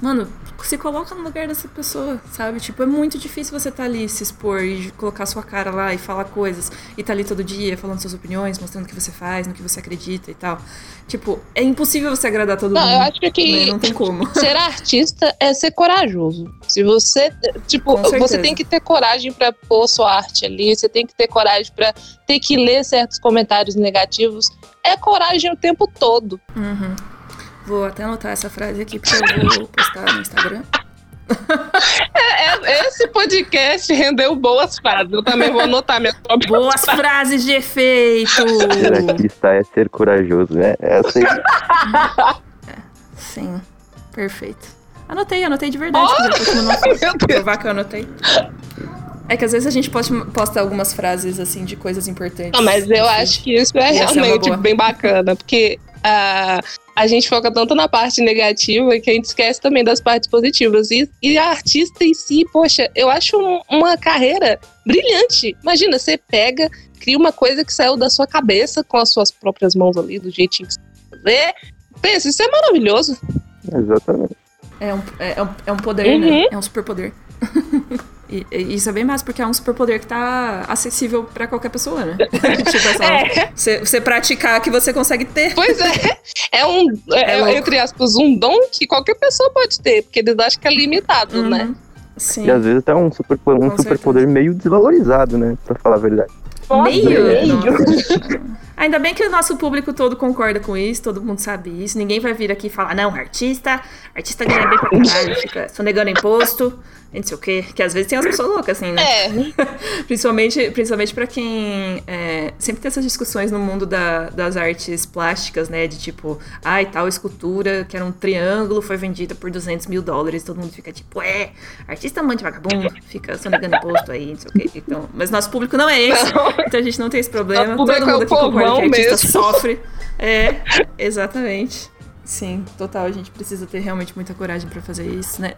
Mano, se coloca no lugar dessa pessoa, sabe? Tipo, é muito difícil você estar ali, se expor e colocar sua cara lá e falar coisas. E tá ali todo dia falando suas opiniões, mostrando o que você faz, no que você acredita e tal. Tipo, é impossível você agradar todo Não, mundo. eu acho que né? Não tem como. ser artista é ser corajoso. Se você, tipo, você tem que ter coragem pra pôr sua arte ali, você tem que ter coragem pra ter que ler certos comentários negativos. É coragem o tempo todo. Uhum. Vou até anotar essa frase aqui, porque eu vou postar no Instagram. É, esse podcast rendeu boas frases. Eu também vou anotar minha própria. Boas frases de efeito! Ser artista é ser corajoso, né? Essa aí. Sim, perfeito. Anotei, anotei de verdade. Oh! provar que eu anotei. É que às vezes a gente posta, posta algumas frases assim de coisas importantes. Não, mas eu Assim. acho que isso é Essa é realmente boa. bem bacana, porque ah, a gente foca tanto na parte negativa que a gente esquece também das partes positivas. E, e a artista em si, poxa, eu acho um- uma carreira brilhante. Imagina, você pega, cria uma coisa que saiu da sua cabeça com as suas próprias mãos ali, do jeitinho que você quer fazer. Pensa, isso é maravilhoso. Exatamente. É um, é, é um, é um poder, Uhum. né? É um superpoder. E, e isso é bem massa, porque é um superpoder que tá acessível pra qualquer pessoa, né? tipo, é só É. você, você praticar que você consegue ter. Pois é, é um, é, É entre aspas, um dom que qualquer pessoa pode ter, porque eles acham que é limitado, né? Uhum. Sim. E às vezes até um super, um superpoder meio desvalorizado, né? Pra falar a verdade. Nossa, Meio? meio. Ainda bem que o nosso público todo concorda com isso, todo mundo sabe isso. Ninguém vai vir aqui e falar, não, artista, artista ganha bem pra caralho, fica sonegando imposto, não sei o quê. Que às vezes tem as pessoas loucas, assim, né? É, Principalmente, principalmente para quem é, sempre tem essas discussões no mundo da- das artes plásticas, né? De tipo, ai, tal escultura que era um triângulo foi vendida por 200 mil dólares. Todo mundo fica tipo, é, artista amante vagabundo, fica sonegando imposto aí, não sei o quê. Então, mas nosso público não é esse, Não. então a gente não tem esse problema. Todo público é mundo o aqui concorda que artista mesmo. sofre. É, exatamente. Sim, total. A gente precisa ter realmente muita coragem pra fazer isso, né?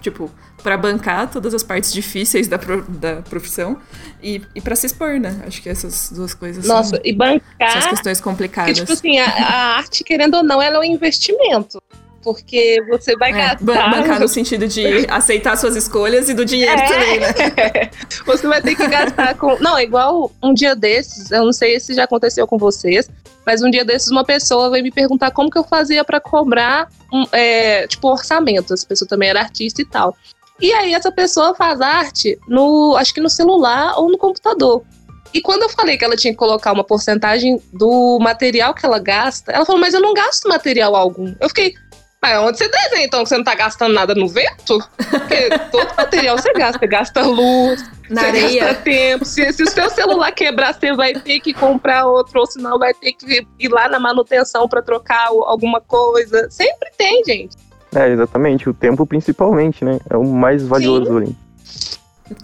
Tipo, pra bancar todas as partes difíceis da, pro- da profissão e, e para se expor, né? Acho que essas duas coisas nossa, são, e são as bancar. questões Porque, complicadas. tipo assim, a, a arte, querendo ou não, ela é um investimento. Porque você vai É, gastar. bancar no sentido de aceitar suas escolhas e do dinheiro É. também, né? Você vai ter que gastar com. Não, é igual um dia desses, eu não sei se já aconteceu com vocês, mas um dia desses uma pessoa veio me perguntar como que eu fazia pra cobrar, um, é, tipo, orçamento. Essa pessoa também era artista e tal. E aí essa pessoa faz arte no, acho que no celular ou no computador. E quando eu falei que ela tinha que colocar uma porcentagem do material que ela gasta, ela falou, mas eu não gasto material algum. Eu fiquei, mas onde você desenha então que você não tá gastando nada no vento? Porque todo material você gasta, você gasta luz, Na você areia. gasta tempo. Se, se o seu celular quebrar, você vai ter que comprar outro, ou senão vai ter que ir lá na manutenção pra trocar alguma coisa. Sempre tem, gente. É, exatamente, o tempo principalmente, né? É o mais valioso ali.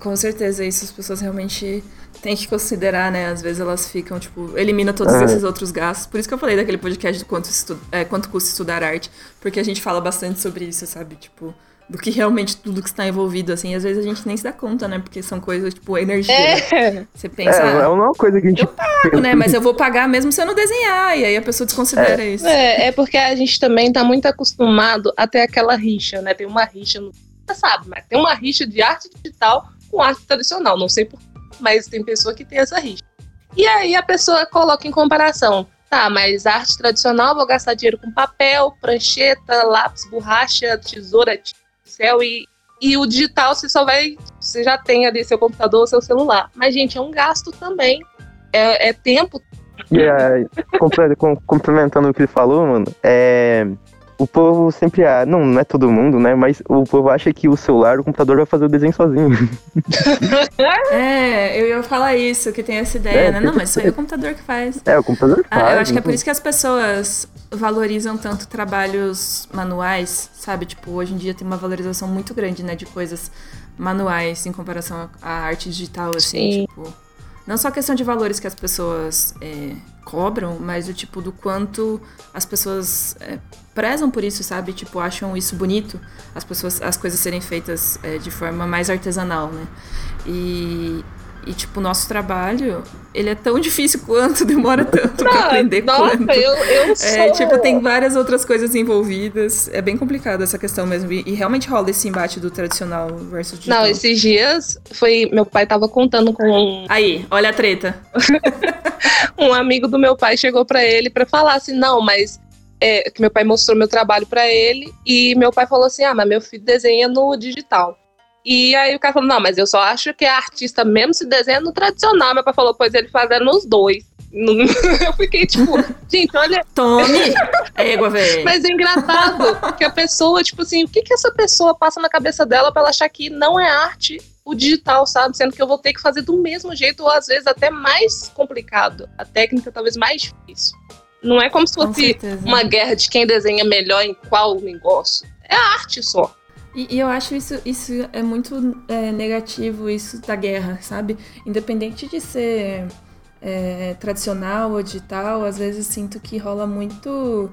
Com certeza, isso as pessoas realmente têm que considerar, né? Às vezes elas ficam, tipo, elimina todos É. esses outros gastos. Por isso que eu falei daquele podcast do quanto, estu é, quanto custa estudar arte, porque a gente fala bastante sobre isso, sabe? Tipo, do que realmente tudo que está envolvido, assim. Às vezes a gente nem se dá conta, né? Porque são coisas, tipo, energia. né? É. Você É, pensa, não é uma coisa que a gente. Eu pago, né? Mas eu vou pagar mesmo se eu não desenhar. E aí a pessoa desconsidera isso. É, é porque a gente também tá muito acostumado a ter aquela rixa, né? Tem uma rixa, no... você sabe, mas tem uma rixa de arte digital com arte tradicional. Não sei por mas tem pessoa que tem essa rixa. E aí a pessoa coloca em comparação. Tá, mas arte tradicional, vou gastar dinheiro com papel, prancheta, lápis, borracha, tesoura, pincel e, e o digital você só vai. Você já tem ali seu computador ou seu celular. Mas, gente, é um gasto também. É, é tempo. Com- complementando o que ele falou, mano, é. O povo sempre. ah, Não, não é todo mundo, né? Mas o povo acha que o celular, o computador vai fazer o desenho sozinho. É, eu ia falar isso, que tem essa ideia, É, né? Não, mas isso aí é o computador que faz. É, o computador faz. Ah, eu acho que é por então. isso que as pessoas valorizam tanto trabalhos manuais, sabe? Tipo, hoje em dia tem uma valorização muito grande, né, de coisas manuais em comparação à à arte digital, assim, Sim. tipo. Não só a questão de valores que as pessoas é, cobram, mas o tipo do quanto as pessoas é, prezam por isso, sabe? Tipo, acham isso bonito, as pessoas, as coisas serem feitas é, de forma mais artesanal, né? E, e tipo, o nosso trabalho, ele é tão difícil quanto, demora tanto pra aprender Nossa, quanto. eu, eu sou. É, tipo, tem várias outras coisas envolvidas. É bem complicado essa questão mesmo. E, e realmente rola esse embate do tradicional versus digital. Não, esses dias foi. Meu pai tava contando com Aí, olha a treta. um amigo do meu pai, chegou pra ele pra falar assim: não, mas. É, que meu pai mostrou meu trabalho pra ele e meu pai falou assim: ah, mas meu filho desenha no digital. E aí o cara falou: não, mas eu só acho que é artista mesmo se desenha no tradicional. Meu pai falou: pois ele fazendo nos dois. Eu fiquei tipo, gente, olha, Tome! Égua, velho. Mas é engraçado que a pessoa, tipo assim, o que que essa pessoa passa na cabeça dela pra ela achar que não é arte o digital, sabe? Sendo que eu vou ter que fazer do mesmo jeito, ou às vezes até mais complicado. A técnica talvez mais difícil. Não é como se fosse uma guerra de quem desenha melhor em qual negócio. É a arte só. E, e eu acho isso, isso é muito é, negativo, isso da guerra, sabe? Independente de ser é, tradicional ou digital, às vezes sinto que rola muito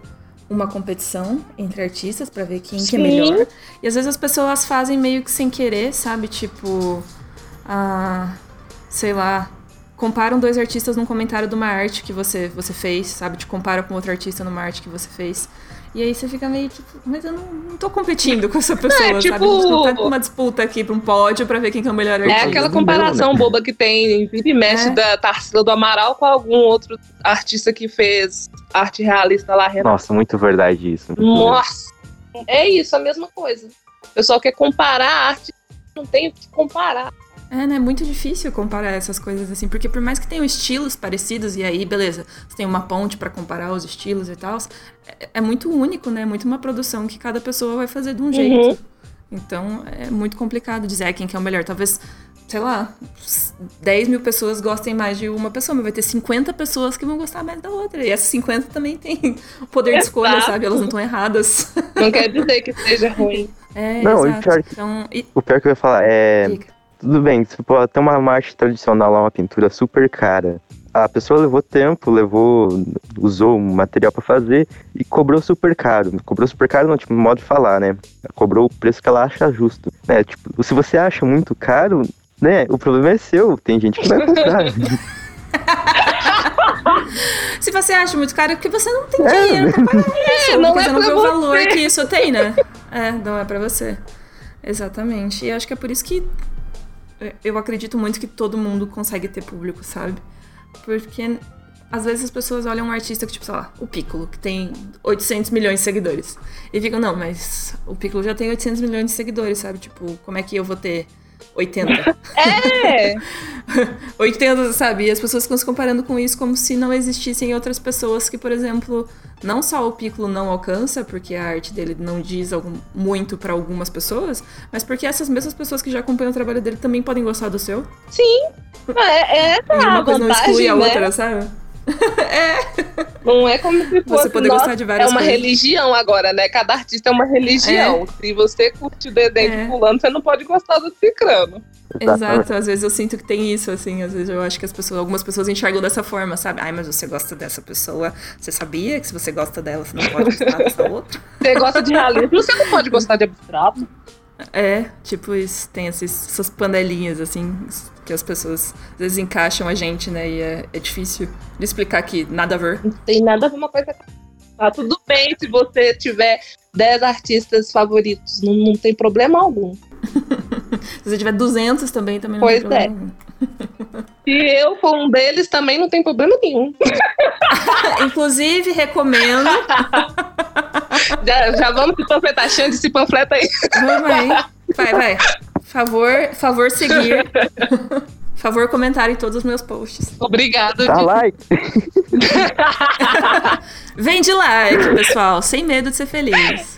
uma competição entre artistas pra ver quem que é melhor. E às vezes as pessoas fazem meio que sem querer, sabe? Tipo, ah, sei lá, comparam dois artistas num comentário de uma arte que você, você fez, sabe? Te compara com outro artista numa arte que você fez. E aí você fica meio tipo, mas eu não, não tô competindo com essa pessoa, É, sabe? A gente não tá tipo- com uma disputa aqui pra um pódio pra ver quem que é o melhor artista. É aquela comparação boba que tem vira e mexe É. da Tarsila do Amaral com algum outro artista que fez arte realista lá, Renato. Nossa, muito verdade isso. muito verdade. Nossa! É isso, a mesma coisa. O pessoal quer comparar a arte, não tem o que comparar. É, né? É muito difícil comparar essas coisas assim, porque por mais que tenham estilos parecidos, e aí, beleza, você tem uma ponte para comparar os estilos e tal, é, é, muito único, né? Muito uma produção que cada pessoa vai fazer de um jeito. Uhum. Então é muito complicado dizer quem que é o melhor. Talvez, sei lá, 10 mil pessoas gostem mais de uma pessoa, mas vai ter 50 pessoas que vão gostar mais da outra. E essas 50 também têm o poder exato. de escolha, sabe? Elas não estão erradas. Não quer dizer que seja ruim. É, não, exato. O, pior, então, e... o pior que eu ia falar é. Fica. Tudo bem, se for ter uma arte tradicional lá, uma pintura super cara. A pessoa levou tempo, levou, usou material para fazer e cobrou super caro. Cobrou super caro, não, tipo, modo de falar, né? Cobrou o preço que ela acha justo. Né? Tipo, se você acha muito caro, né? O problema é seu. Tem gente que vai comprar. Se você acha muito caro, é porque você não tem é. dinheiro pra pagar isso. É, não é você não vê o valor que isso tem, né? É, não é pra você. Exatamente. E acho que é por isso que eu acredito muito que todo mundo consegue ter público, sabe? Porque às vezes as pessoas olham um artista que, tipo, sei lá, o Piccolo, que tem 800 milhões de seguidores. E ficam, não, mas o Piccolo já tem 800 milhões de seguidores, sabe? Tipo, como é que eu vou ter 80. É! 80, sabe? E as pessoas ficam se comparando com isso como se não existissem outras pessoas que, por exemplo, não só o Piccolo não alcança, porque a arte dele não diz algum, muito para algumas pessoas, mas porque essas mesmas pessoas que já acompanham o trabalho dele também podem gostar do seu. Sim! É, é essa uma coisa não exclui a né? outra, sabe? é. Não é como se fosse. Você poder nossa, gostar de várias É uma coisas. religião agora, né? Cada artista é uma religião. É. Se você curte o dedém é. de fulano, você não pode gostar do cicrano. Exato, às vezes eu sinto que tem isso, assim, às vezes eu acho que as pessoas, algumas pessoas enxergam dessa forma, sabe? Ai, mas você gosta dessa pessoa, você sabia que se você gosta dela, você não pode gostar dessa outra? Você gosta de realismo, você não pode gostar de abstrato. É, tipo isso, tem esses, essas panelinhas, assim, que as pessoas às vezes encaixam a gente, né? E é, é difícil de explicar que nada a ver. Não tem nada a ver uma coisa. Tá tudo bem se você tiver 10 artistas favoritos, não, não tem problema algum. se você tiver 200 também, também não pois tem problema é. algum. Se eu for um deles, também não tem problema nenhum. Inclusive, recomendo. já, já vamos se panfletachando esse panfleto aí. Vamos aí. Vai, vai. Favor, favor seguir. Favor comentar em todos os meus posts. Obrigado. Dá like. Vem de like, pessoal. Sem medo de ser feliz.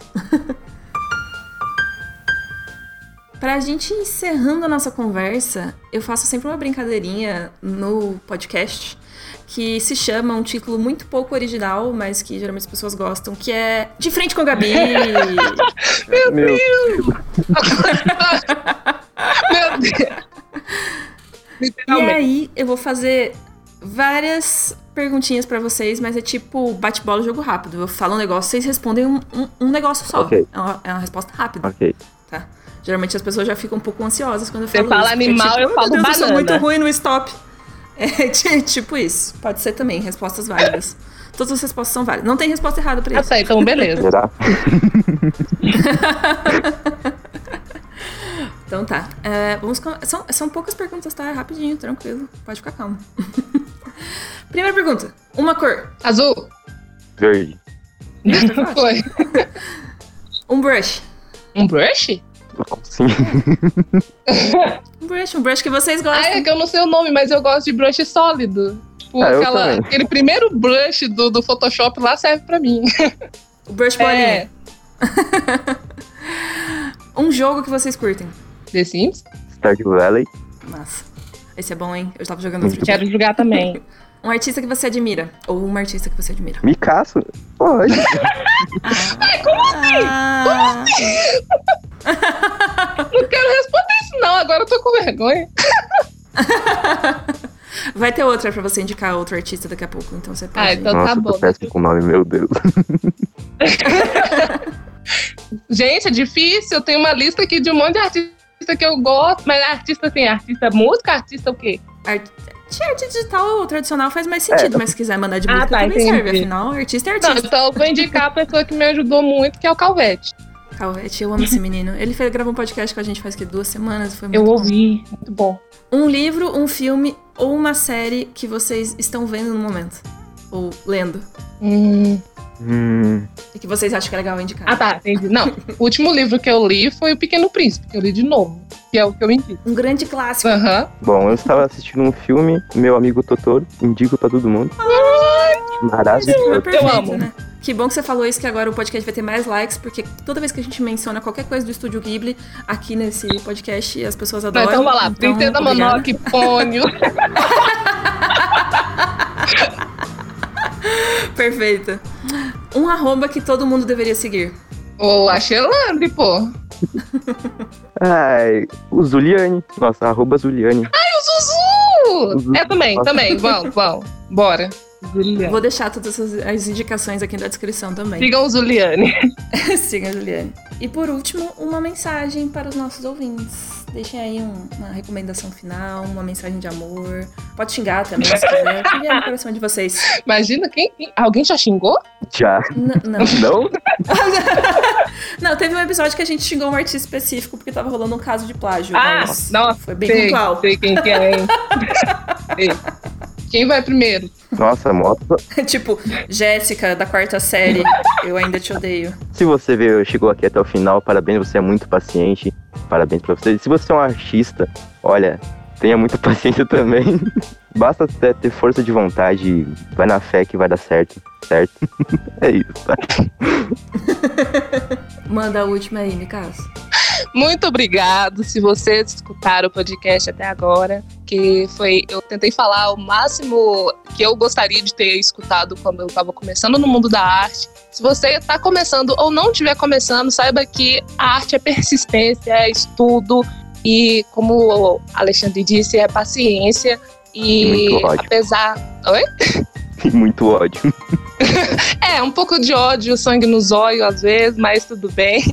Pra gente ir encerrando a nossa conversa, eu faço sempre uma brincadeirinha no podcast que se chama um título muito pouco original, mas que geralmente as pessoas gostam, que é De Frente com a Gabi. Meu, Meu Deus! Meu Deus! E aí eu vou fazer várias perguntinhas para vocês, mas é tipo bate-bola jogo rápido. Eu falo um negócio, vocês respondem um, um, um negócio só. Okay. É, uma, é uma resposta rápida. Ok. Tá. Geralmente as pessoas já ficam um pouco ansiosas quando eu Você falo fala isso, animal, tipo, eu falo Deus, banana. Eu sou muito ruim no stop. É tipo isso. Pode ser também, respostas válidas. Todas as respostas são válidas. Não tem resposta errada pra Ah, isso. tá, então beleza. Então tá. É, vamos com... são, são poucas perguntas, tá? Rapidinho, tranquilo. Pode ficar calmo. Primeira pergunta. Uma cor. Azul. Verde. Foi. Um brush. Um brush? Sim. Um brush, um brush que vocês gostam. Ah, é que eu não sei o nome, mas eu gosto de brush sólido. Tipo, Ah, aquela- aquele primeiro brush do, do Photoshop lá serve pra mim. O brush É, bolinha. Um jogo que vocês curtem. The Sims? Stardew Valley. Nossa. Esse é bom, hein? Eu tava jogando outro. Quero jogar também. Um artista que você admira. Ou uma artista que você admira. Micasso? Pode. Ai, como assim? não quero responder isso, não. Agora eu tô com vergonha. Vai ter outra pra você indicar outro artista daqui a pouco, então você pode. Ah, então Nossa, tá eu bom. tô péssimo com o nome, meu Deus. Gente, é difícil. Eu tenho uma lista aqui de um monte de artista que eu gosto, mas artista assim, artista música, artista o quê? Art... De arte digital, o tradicional faz mais sentido, É. mas se quiser mandar de Ah, música tá, também entendi. serve. Afinal, artista é Não, artista. então eu vou indicar a pessoa que me ajudou muito, que é o Calvete. Calvete, eu amo esse menino. Ele fez, gravou um podcast com a gente faz que duas semanas. Foi muito Eu bom. ouvi, muito bom. Um livro, um filme ou uma série que vocês estão vendo no momento. Ou lendo? Hum. Hum, E que vocês acham que é legal indicar? Ah, tá, entendi. Não, o último livro que eu li foi O Pequeno Príncipe, que eu li de novo, que é o que eu indico. Um grande clássico. Aham. bom, eu estava assistindo um filme, meu amigo Totoro, indico pra todo mundo. É Maravilhoso. perfeito, amo. né? Que bom que você falou isso, que agora o podcast vai ter mais likes, porque toda vez que a gente menciona qualquer coisa do Estúdio Ghibli aqui nesse podcast, as pessoas Não, adoram. então vai lá, Princesa obrigada. Mononoke, Pônio. Perfeito. Um arroba que todo mundo deveria seguir. Ou a Xelandre, pô. Ai, o Zuliane. Nossa, arroba Zuliane. O Zuzu! Zuzu. É, também, Nossa. também. Vamos, vamos. Bora. Juliane. Vou deixar todas as, indicações aqui na descrição também. Sigam o Zuliane. Siga a Juliane. E por último, uma mensagem para os nossos ouvintes. Deixem aí um- uma recomendação final, uma mensagem de amor. Pode xingar também, se quiser. Que vier no coração de vocês. Imagina, quem, quem- alguém já xingou? Já. N- não. Não? Não, teve um episódio que a gente xingou um artista específico porque tava rolando um caso de plágio. Ah, mas nossa, foi bem sei, pontual. sei quem que é, hein? Quem vai primeiro? Nossa, moto. tipo, Jéssica, da quarta série, eu ainda te odeio. Se você veio, chegou aqui até o final, parabéns, você é muito paciente. Parabéns pra você. Se você é um artista, olha, tenha muita paciência também. Basta ter, ter força de vontade, vai na fé que vai dar certo, certo? é isso? Manda a última aí, Mikaço. Muito obrigado se vocês escutaram o podcast até agora, que foi eu tentei falar o máximo que eu gostaria de ter escutado quando eu estava começando no mundo da arte. Se você está começando ou não estiver começando, saiba que a arte é persistência, é estudo e como o Alexandre disse, é paciência E e muito ódio. apesar Oi? E muito ódio. É, um pouco de ódio, sangue nos olhos às vezes, mas tudo bem.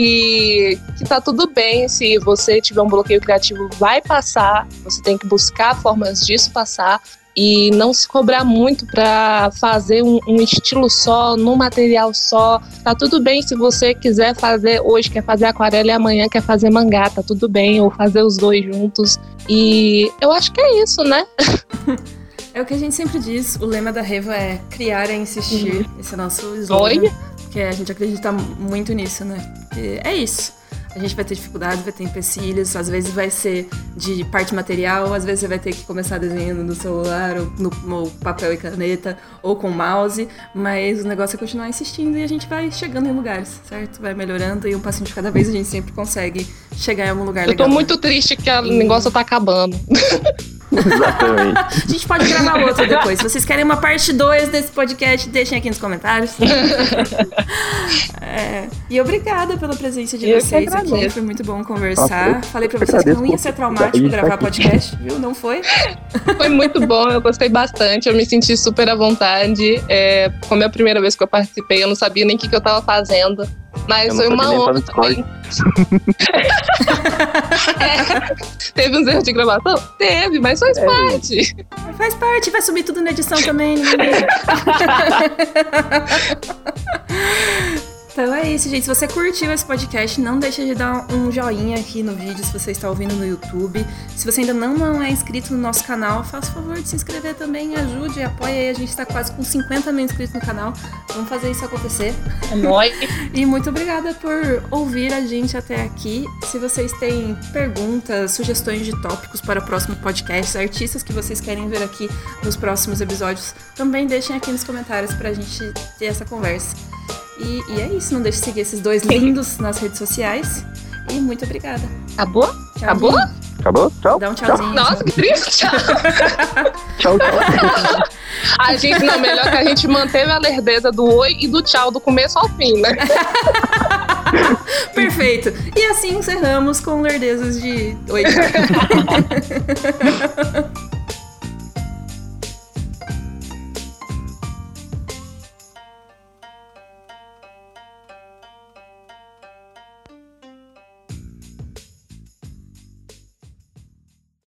E que tá tudo bem se você tiver um bloqueio criativo, vai passar. Você tem que buscar formas disso passar e não se cobrar muito para fazer um, um estilo só, num material só. Tá tudo bem se você quiser fazer hoje, quer fazer aquarela e amanhã quer fazer mangá, tá tudo bem, ou fazer os dois juntos. E eu acho que é isso, né? É o que a gente sempre diz, o lema da Revo é criar é insistir. Esse é o nosso slogan. Oi? Porque a gente acredita muito nisso, né? Porque é isso. A gente vai ter dificuldades, vai ter empecilhos, às vezes vai ser de parte material, às vezes você vai ter que começar desenhando no celular, ou no, no papel e caneta, ou com mouse, mas o negócio é continuar insistindo e a gente vai chegando em lugares, certo? Vai melhorando e um passinho de cada vez a gente sempre consegue chegar em algum lugar Eu legal. tô né? muito triste que o negócio tá acabando. Exatamente. A gente pode gravar outro depois. Se vocês querem uma parte 2 desse podcast, deixem aqui nos comentários. É, e obrigada pela presença de Eu vocês aqui. Foi muito bom conversar. Eu Falei pra vocês que não ia ser traumático gravar estar aqui. podcast, viu? Não foi? Foi muito bom, eu gostei bastante, eu me senti super à vontade. É, como é a primeira vez que eu participei, eu não sabia nem o que, que eu tava fazendo. Mas foi uma honra também. É, teve uns erros de gravação? Teve, mas faz É. parte. Faz parte, vai subir tudo na edição também. Então é isso, gente. Se você curtiu esse podcast, não deixe de dar um joinha aqui no vídeo se você está ouvindo no YouTube. Se você ainda não, não é inscrito no nosso canal, faça o favor de se inscrever também, ajude, apoie aí. A gente está quase com 50 mil inscritos no canal. Vamos fazer isso acontecer. É nóis. E muito obrigada por ouvir a gente até aqui. Se vocês têm perguntas, sugestões de tópicos para o próximo podcast, artistas que vocês querem ver aqui nos próximos episódios, também deixem aqui nos comentários para a gente ter essa conversa. E, e é isso, não deixe de seguir esses dois lindos nas redes sociais. E muito obrigada. Acabou? Tchau, Acabou? Acabou? Tchau. Dá um tchauzinho. Nossa, que triste. Tchau, tchau. A gente, não, melhor que a gente manteve a lerdeza do oi e do tchau do começo ao fim, né? Perfeito. E assim encerramos com lerdezas de. Oi.